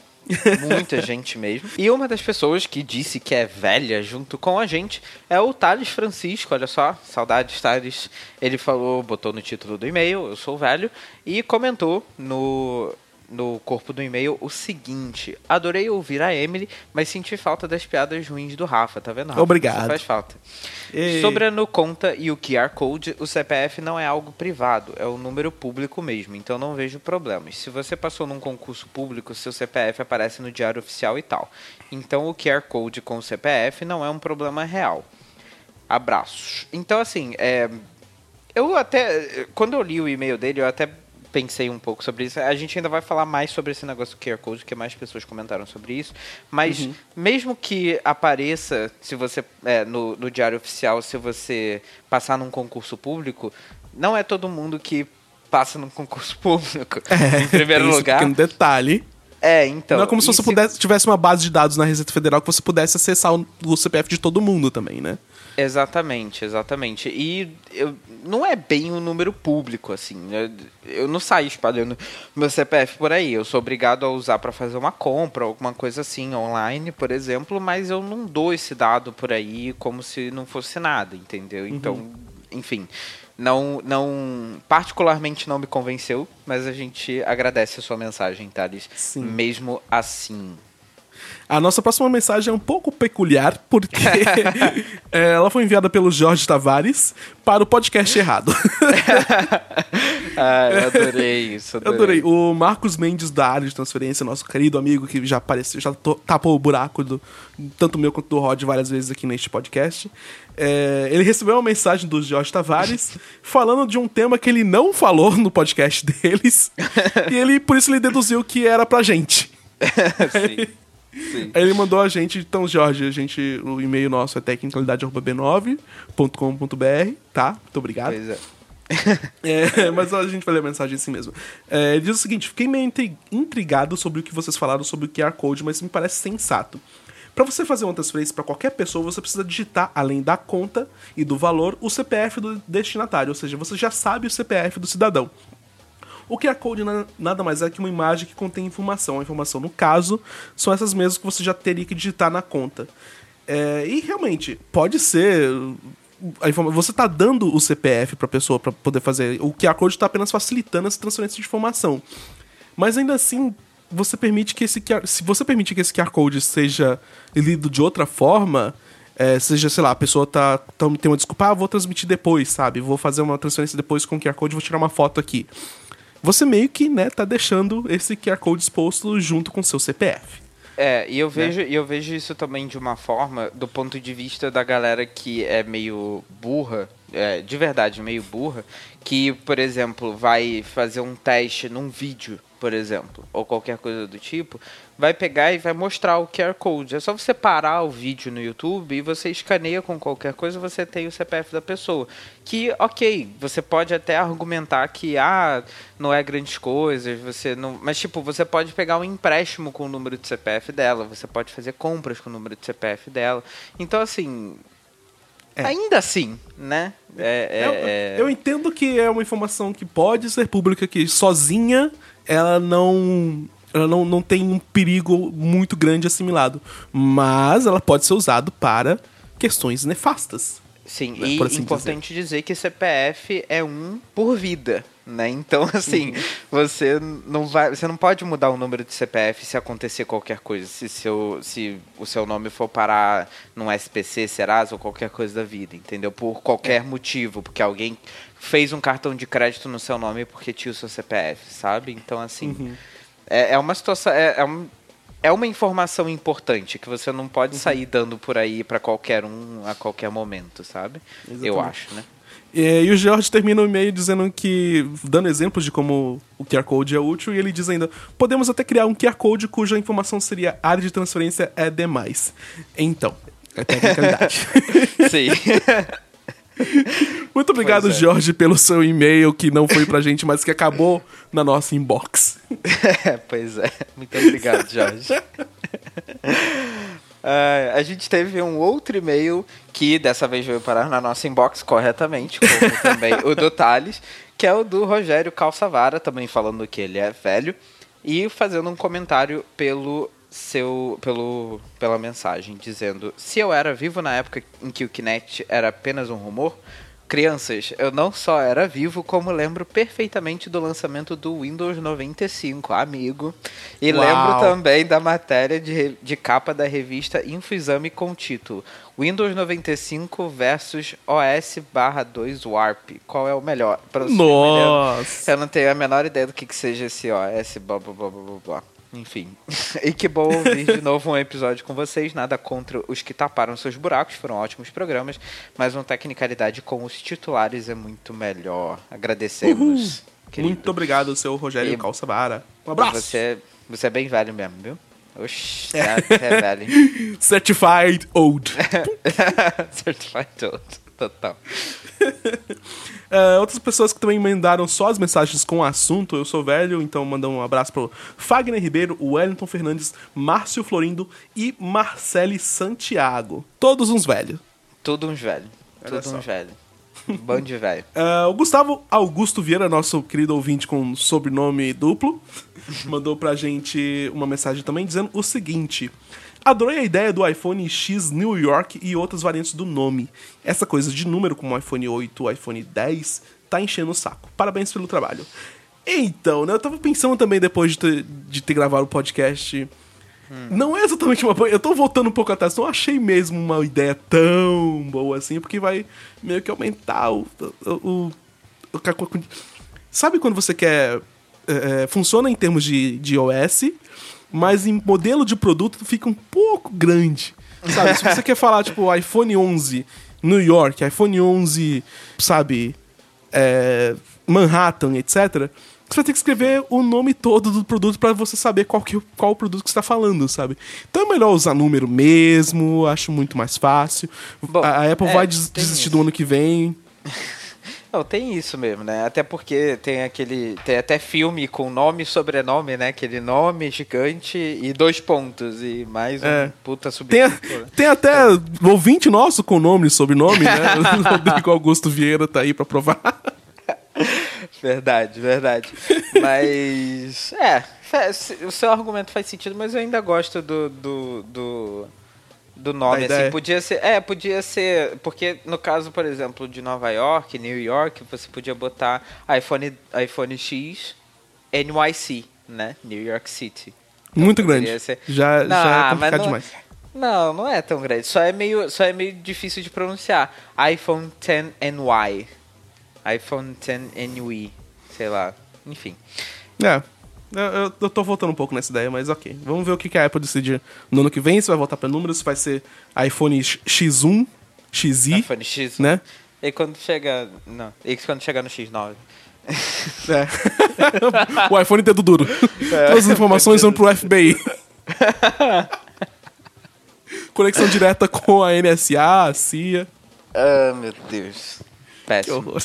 Muita gente mesmo. E uma das pessoas que disse que é velha junto com a gente é o Thales Francisco. Olha só, saudades, Thales. Ele falou, botou no título do e-mail, eu sou velho, e comentou no, no corpo do e-mail o seguinte: Adorei ouvir a Emily, mas senti falta das piadas ruins do Rafa, tá vendo, Rafa? Obrigado. Isso faz falta. Ei. Sobre a No Conta e o QR Code, o CPF não é algo privado, é um número público mesmo, então não vejo problemas. Se você passou num concurso público, seu CPF aparece no diário oficial e tal. Então o QR Code com o CPF não é um problema real. Abraços. Então, assim, é, eu até. Quando eu li o e-mail dele, eu até pensei um pouco sobre isso. A gente ainda vai falar mais sobre esse negócio do QR Code, que mais pessoas comentaram sobre isso. Mas mesmo que apareça, se você é, no, no diário oficial, se você passar num concurso público, não é todo mundo que passa num concurso público. em primeiro lugar. pequeno detalhe. É, então. não é como se você pudesse, tivesse uma base de dados na Receita Federal que você pudesse acessar o, o CPF de todo mundo também, né? Exatamente, exatamente. E eu, não é bem um número público, assim. Eu, eu não saio espalhando meu CPF por aí. Eu sou obrigado a usar para fazer uma compra, alguma coisa assim, online, por exemplo, mas eu não dou esse dado por aí como se não fosse nada, entendeu? Então, enfim. Não, não, particularmente não me convenceu, mas a gente agradece a sua mensagem, Thales. Sim. Mesmo assim. A nossa próxima mensagem é um pouco peculiar, porque é, ela foi enviada pelo Jorge Tavares para o podcast errado. Ah, eu adorei isso. Eu adorei. O Marcos Mendes da área de transferência, nosso querido amigo que já apareceu, já tapou o buraco do tanto meu quanto do Rod várias vezes aqui neste podcast. É, ele recebeu uma mensagem do Jorge Tavares falando de um tema que ele não falou no podcast deles. e ele, por isso, ele deduziu que era pra gente. Sim. Sim. Aí ele mandou a gente, então, Jorge, a gente, o e-mail nosso é tecnicalidade.b9.com.br, tá? Muito obrigado. Pois é. É, mas a gente vai ler a mensagem assim mesmo. É, ele diz o seguinte: fiquei meio intri- intrigado sobre o que vocês falaram sobre o QR Code, mas me parece sensato. Para você fazer uma transferência para qualquer pessoa, você precisa digitar, além da conta e do valor, o CPF do destinatário, ou seja, você já sabe o CPF do cidadão. O QR Code na- nada mais é que uma imagem que contém informação. A informação, no caso, são essas mesmas que você já teria que digitar na conta. É, e realmente, pode ser. informa- Você está dando o CPF para a pessoa para poder fazer. O QR Code está apenas facilitando essa transferência de informação. Mas ainda assim, você permite que esse QR, se você permite que esse QR Code seja lido de outra forma, é, seja, sei lá, a pessoa tá, tá- tem uma desculpa, ah, vou transmitir depois, sabe? Vou fazer uma transferência depois com o QR Code, vou tirar uma foto aqui. Você meio que, né, tá deixando esse QR Code exposto junto com o seu CPF. É, e eu vejo, e eu vejo isso também de uma forma, do ponto de vista da galera que é meio burra, é, de verdade, meio burra, que, por exemplo, vai fazer um teste num vídeo, por exemplo, ou qualquer coisa do tipo, vai pegar e vai mostrar o QR Code. É só você parar o vídeo no YouTube e você escaneia com qualquer coisa, você tem o CPF da pessoa. Que, ok, você pode até argumentar que, ah, não é grandes coisas, você não. Mas, tipo, você pode pegar um empréstimo com o número de CPF dela, você pode fazer compras com o número de CPF dela. Então, assim. Ainda assim, né? É, é- eu, é- eu entendo que é uma informação que pode ser pública, que sozinha ela não. Ela não, não tem um perigo muito grande assimilado. Mas ela pode ser usada para questões nefastas. Sim, né, e assim importante dizer. que CPF é um por vida, né? Então, assim, Uhum. você não vai, você não pode mudar o número de CPF se acontecer qualquer coisa, se seu, se o seu nome for parar num SPC, Serasa ou qualquer coisa da vida, entendeu? Por qualquer motivo, porque alguém fez um cartão de crédito no seu nome porque tinha o seu CPF, sabe? Então, assim, Uhum. é, é uma situação, é, é um- é uma informação importante que você não pode Uhum. sair dando por aí pra qualquer um a qualquer momento, sabe? Eu Exatamente. acho, né? É, e o George termina o e-mail dizendo que. dando exemplos de como o QR Code é útil, e ele diz ainda: podemos até criar um QR Code cuja informação seria área de transferência é demais. Então, é tecnicalidade. Sim. Muito obrigado, Pois é. Jorge, pelo seu e-mail que não foi pra gente, mas que acabou na nossa inbox. É, pois é. Muito obrigado, Jorge. Ah, a gente teve um outro e-mail que dessa vez veio parar na nossa inbox corretamente, como também o do Thales, que é o do Rogério Calçavara, também falando que ele é velho, e fazendo um comentário pelo seu pelo pela mensagem dizendo: "Se eu era vivo na época em que o Kinect era apenas um rumor, Crianças, eu não só era vivo, como lembro perfeitamente do lançamento do Windows 95, amigo. E Uau. lembro também da matéria de, de capa da revista Infoexame com o título Windows 95 versus OS 2 Warp. Qual é o melhor? Ideia, Nossa! Eu não tenho a menor ideia do que, que seja esse OS, blá blá blá blá blá. Enfim. e que bom ouvir de novo um episódio com vocês. Nada contra os que taparam seus buracos, foram ótimos programas. Mas uma tecnicalidade com os titulares é muito melhor. Agradecemos. Muito obrigado, seu Rogério E- Calçavara. Um abraço! Você, você é bem velho mesmo, viu? Oxi, é, é velho. Certified Old. Certified old. Total. É, outras pessoas que também mandaram só as mensagens com o assunto, eu sou velho, então mandam um abraço pro Fagner Ribeiro, Wellington Fernandes, Márcio Florindo e Marcele Santiago. Todos uns velhos. Tudo uns velho. Olha Tudo só. uns velho. Um bando de velho. É, o Gustavo Augusto Vieira, nosso querido ouvinte com sobrenome duplo, mandou pra gente uma mensagem também dizendo o seguinte: Adorei a ideia do iPhone X New York e outras variantes do nome. Essa coisa de número, como iPhone 8 o iPhone 10, tá enchendo o saco. Parabéns pelo trabalho. Então, né, eu tava pensando também depois de ter, de ter gravado o podcast. Não é exatamente uma boa. Eu tô voltando um pouco atrás, não achei mesmo uma ideia tão boa assim, porque vai meio que aumentar o. o, o- o- sabe quando você quer. é, funciona em termos de, de OS, mas em modelo de produto fica um pouco grande. Sabe? Se você quer falar, tipo, iPhone 11 New York, iPhone 11, sabe, é, Manhattan, etc. Você vai ter que escrever o nome todo do produto pra você saber qual, que, qual o produto que você tá falando, sabe? Então é melhor usar número mesmo, acho muito mais fácil. Bom, a, a Apple é, vai des- desistir isso. do ano que vem. Não, tem isso mesmo, né? Até porque tem aquele. Tem até filme com nome e sobrenome, né? Aquele nome gigante e dois pontos. E mais um É. puta Tem, a- subtítulo. tem até ouvinte nosso com nome e sobrenome, né? O Rodrigo Augusto Vieira tá aí pra provar. Verdade, verdade. Mas. É, o seu argumento faz sentido, mas eu ainda gosto do. do, do do nome, assim, podia ser. É, podia ser. Porque no caso, por exemplo, de Nova York, New York, você podia botar iPhone, iPhone X NYC, né? New York City. Muito poderia grande. ser- Já, Não, já é complicado não- demais. Não, não é tão grande. Só é meio, só é meio difícil de pronunciar. iPhone 10 NY. iPhone 10 NY. Sei lá. Enfim. É. Eu, eu- eu tô voltando um pouco nessa ideia, mas ok. Vamos ver o que que a Apple decide no ano que vem. Se vai voltar pra números, se vai ser iPhone X- X1, XI, iPhone X. né? E quando chega. Não. E quando chegar no X9. É. o iPhone dedo duro. Todas as informações vão pro FBI. Conexão direta com a NSA, a CIA. Ah, meu Deus. Que Péssimo. horror.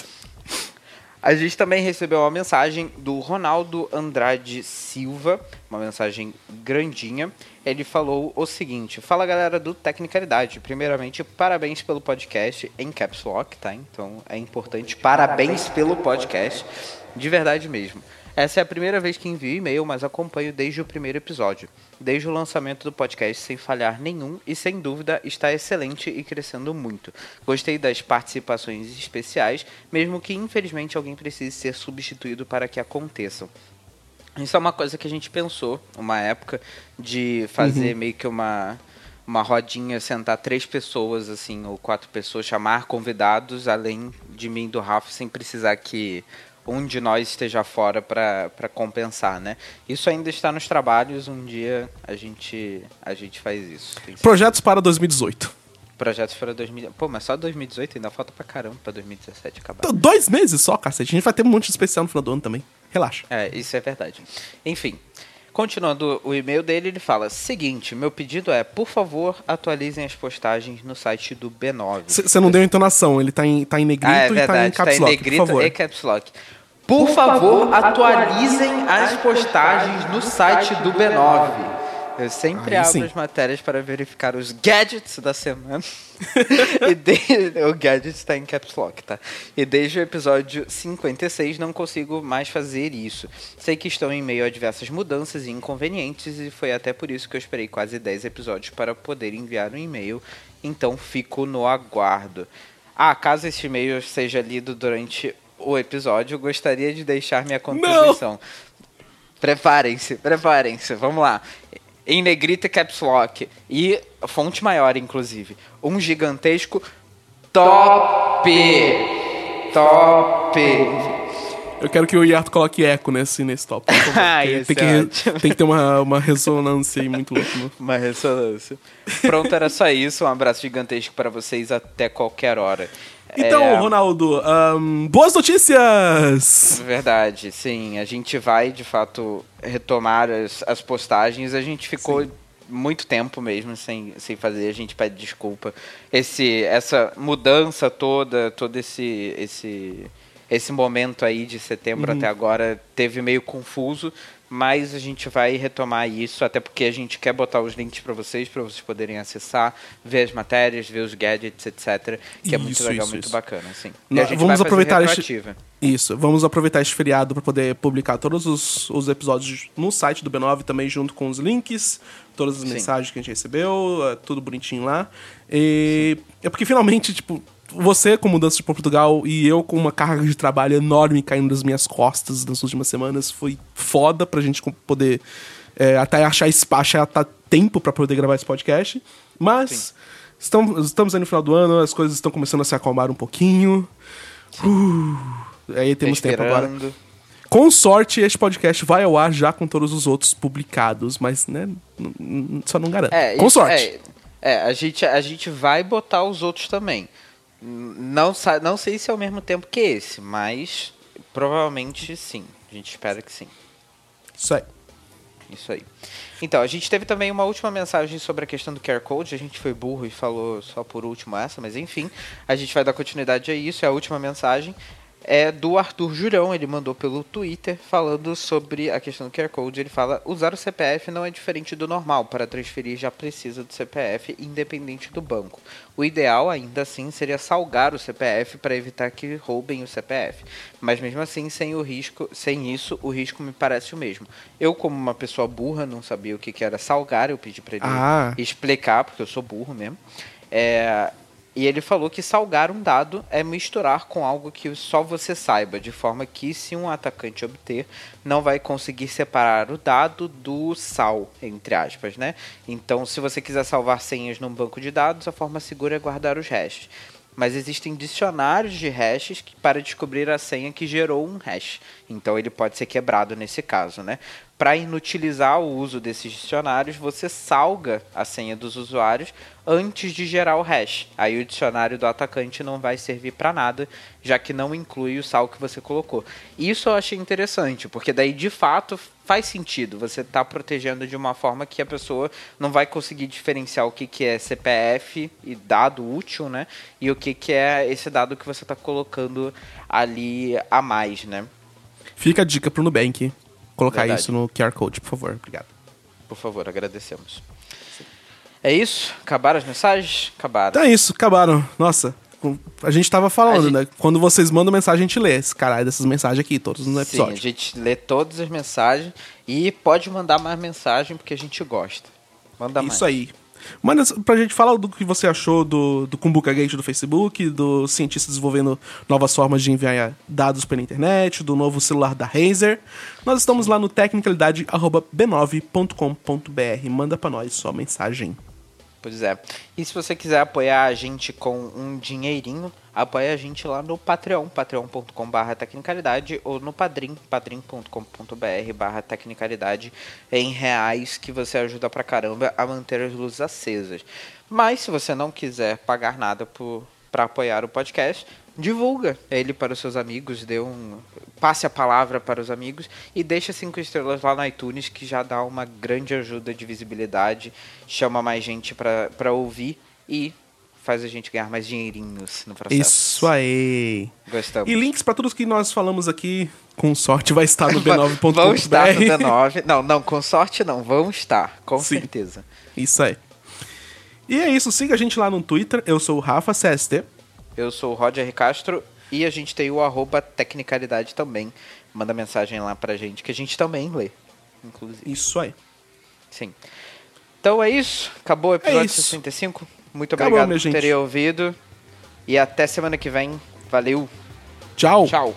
A gente também recebeu uma mensagem do Ronaldo Andrade Silva, uma mensagem grandinha. Ele falou o seguinte: Fala galera do Tecnicalidade. Primeiramente, parabéns pelo podcast em Caps Lock, tá? Então é importante. Parabéns pelo podcast. De verdade mesmo. Essa é a primeira vez que envio e-mail, mas acompanho desde o primeiro episódio. Desde o lançamento do podcast sem falhar nenhum e sem dúvida está excelente e crescendo muito. Gostei das participações especiais, mesmo que infelizmente alguém precise ser substituído para que aconteçam. Isso é uma coisa que a gente pensou, uma época, de fazer meio que uma, uma rodinha, sentar três pessoas, assim, ou quatro pessoas, chamar convidados, além de mim e do Rafa, sem precisar que um de nós esteja fora para compensar, né? Isso ainda está nos trabalhos, um dia a gente, a gente faz isso. Projetos para 2018. projetos para 2000. Pô, mas só 2018 ainda falta pra caramba pra 2017 acabar. Então, Dois meses só, cacete. A gente vai ter um monte de especial no final do ano também. Relaxa. É, isso é verdade. Enfim, Continuando o e-mail dele, ele fala: Seguinte, meu pedido é, por favor, atualizem as postagens no site do B9. Você não deu entonação, ele tá em, tá em negrito Ah, é e tá em verdade, caps tá em lock, negrito por favor. e caps lock. Por favor, atualizem as postagens no site do B9. Eu sempre Aí abro sim. as matérias para verificar os gadgets da semana. e de... O gadget está em caps lock, tá? E desde o episódio 56 não consigo mais fazer isso. Sei que estão em meio a diversas mudanças e inconvenientes e foi até por isso que eu esperei quase 10 episódios para poder enviar um e-mail. Então fico no aguardo. Ah, caso este e-mail seja lido durante o episódio, gostaria de deixar minha contribuição. Preparem-se, preparem-se, vamos lá. Em negrita e caps lock. E fonte maior, inclusive. Um gigantesco top! Top! Eu quero que o Yato coloque eco nesse, nesse top. Ah, tem, que, é ótimo. tem que ter uma, uma ressonância aí muito louca. né? Uma ressonância. Pronto, era só isso. Um abraço gigantesco para vocês até qualquer hora. Então, É, Ronaldo, ahn, boas notícias! Verdade, sim. A gente vai, de fato, retomar as, as postagens. A gente ficou muito tempo mesmo sem, sem fazer. A gente pede desculpa. Esse, essa mudança toda, todo esse, esse, esse momento aí de setembro até agora teve meio confuso. Mas a gente vai retomar isso, até porque a gente quer botar os links para vocês, para vocês poderem acessar, ver as matérias, ver os gadgets, etc. Que é muito Isso, legal, isso, muito isso. bacana, assim. E gente vamos vai fazer aproveitar este-. Isso, vamos aproveitar este feriado para poder publicar todos os, os episódios no site do B9 também, junto com os links, todas as Sim. mensagens que a gente recebeu, é tudo bonitinho lá. E é porque finalmente, tipo, você com mudança de Portugal e eu com uma carga de trabalho enorme caindo das minhas costas nas últimas semanas foi foda pra gente poder é, até achar espaço, achar tempo para poder gravar esse podcast. Mas estamos, estamos aí no final do ano, as coisas estão começando a se acalmar um pouquinho. Uh, aí temos tempo agora. Com sorte, este podcast vai ao ar já com todos os outros publicados, mas, né, só não garanto. É, com sorte. É, é, a, gente, a gente vai botar os outros também. Não, não sei se é ao mesmo tempo que esse, mas provavelmente sim. A gente espera que sim. Isso aí. Isso aí. Então, a gente teve também uma última mensagem sobre a questão do QR Code. A gente foi burro e falou só por último essa, mas enfim, a gente vai dar continuidade a isso. É a última mensagem. É do Arthur Jurão, ele mandou pelo Twitter falando sobre a questão do QR Code. Ele fala: usar o CPF não é diferente do normal. Para transferir já precisa do CPF, independente do banco. O ideal, ainda assim, seria salgar o CPF para evitar que roubem o CPF. Mas mesmo assim, sem o risco, sem isso, o risco me parece o mesmo. Eu, como uma pessoa burra, não sabia o que, que era salgar, eu pedi para ele Ah. explicar, porque eu sou burro mesmo. É, e ele falou que salgar um dado é misturar com algo que só você saiba, de forma que se um atacante obter, não vai conseguir separar o dado do sal, entre aspas, né? Então, se você quiser salvar senhas num banco de dados, a forma segura é guardar os hashes. Mas existem dicionários de hashes que, para descobrir a senha que gerou um hash. Então ele pode ser quebrado nesse caso, né? Para inutilizar o uso desses dicionários, você salga a senha dos usuários antes de gerar o hash. Aí o dicionário do atacante não vai servir para nada, já que não inclui o sal que você colocou. Isso eu achei interessante, porque daí de fato faz sentido. Você está protegendo de uma forma que a pessoa não vai conseguir diferenciar o que, que é CPF e dado útil, né? E o que, que é esse dado que você está colocando ali a mais, né? Fica a dica pro Nubank colocar Verdade. isso no QR Code, por favor. Obrigado. Por favor, agradecemos. É isso? Acabaram as mensagens? Acabaram. Então é isso, acabaram. Nossa, a gente tava falando, gente- né? Quando vocês mandam mensagem, a gente lê esse caralho dessas mensagens aqui, todos no Sim, a gente lê todas as mensagens e pode mandar mais mensagem porque a gente gosta. Manda mais. Isso aí. Manda pra gente falar do que você achou do, do Kumbuka Gate do Facebook, dos cientistas desenvolvendo novas formas de enviar dados pela internet, do novo celular da Razer. Nós estamos lá no tecnicalidade.b9.com.br. Manda pra nós sua mensagem. Pois é. E se você quiser apoiar a gente com um dinheirinho, apoia a gente lá no Patreon, patreon.com.br tecnicalidade, ou no Padrim, padrim.com.br barra tecnicalidade, em reais, que você ajuda pra caramba a manter as luzes acesas. Mas se você não quiser pagar nada para apoiar o podcast, divulga ele para os seus amigos, dê um, passe a palavra para os amigos e deixa cinco estrelas lá no iTunes que já dá uma grande ajuda de visibilidade, chama mais gente para ouvir e faz a gente ganhar mais dinheirinhos no processo. Isso aí. Gostamos. E links pra tudo que nós falamos aqui, com sorte, vai estar no Vão b9.com.br. estar no D9. Não, não, com sorte não, vão estar, com Sim. certeza. Isso aí. E é isso, siga a gente lá no Twitter. Eu sou o Rafa CST. Eu sou o Roger Castro e a gente tem o arroba Tecnicalidade também. Manda mensagem lá pra gente que a gente também lê, inclusive. Isso aí. Sim. Então é isso. Acabou o episódio É isso. 65. Muito Acabou, obrigado por gente. terem ouvido. E até semana que vem. Valeu. Tchau. Tchau.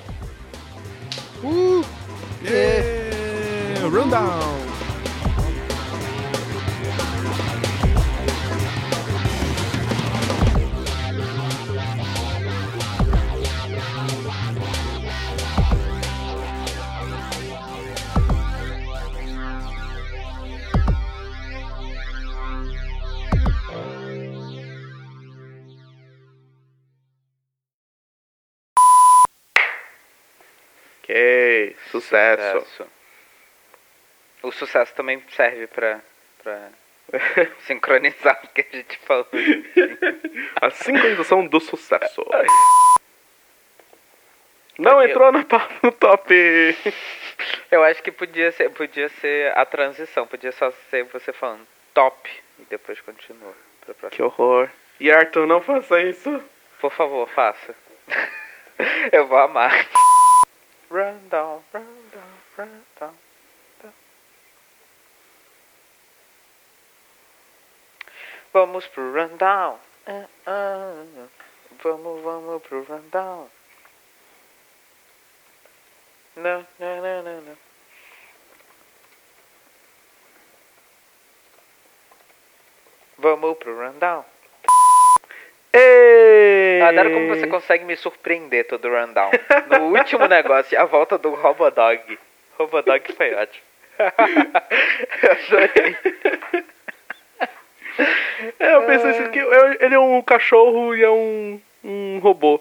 Yeah. Rundown. Ok, sucesso. O sucesso também serve pra, pra sincronizar o que a gente falou. A sincronização do sucesso. Não entrou na no top. Eu acho que podia ser, podia ser a transição. Podia só ser você falando top e depois continua. pra próxima. Que horror. E Arthur, não faça isso. Por favor, faça. Eu vou amar. Run down, run. Vamos pro rundown. Ah, ah. Vamos, vamos pro rundown. Não, não, não, não, não. Vamos pro rundown. Ei! Adoro como você consegue me surpreender todo o rundown. No último negócio, a volta do Robodog. Robodog foi ótimo. Eu adorei. É, eu pensei assim que eu- ele é um cachorro e é um, um robô.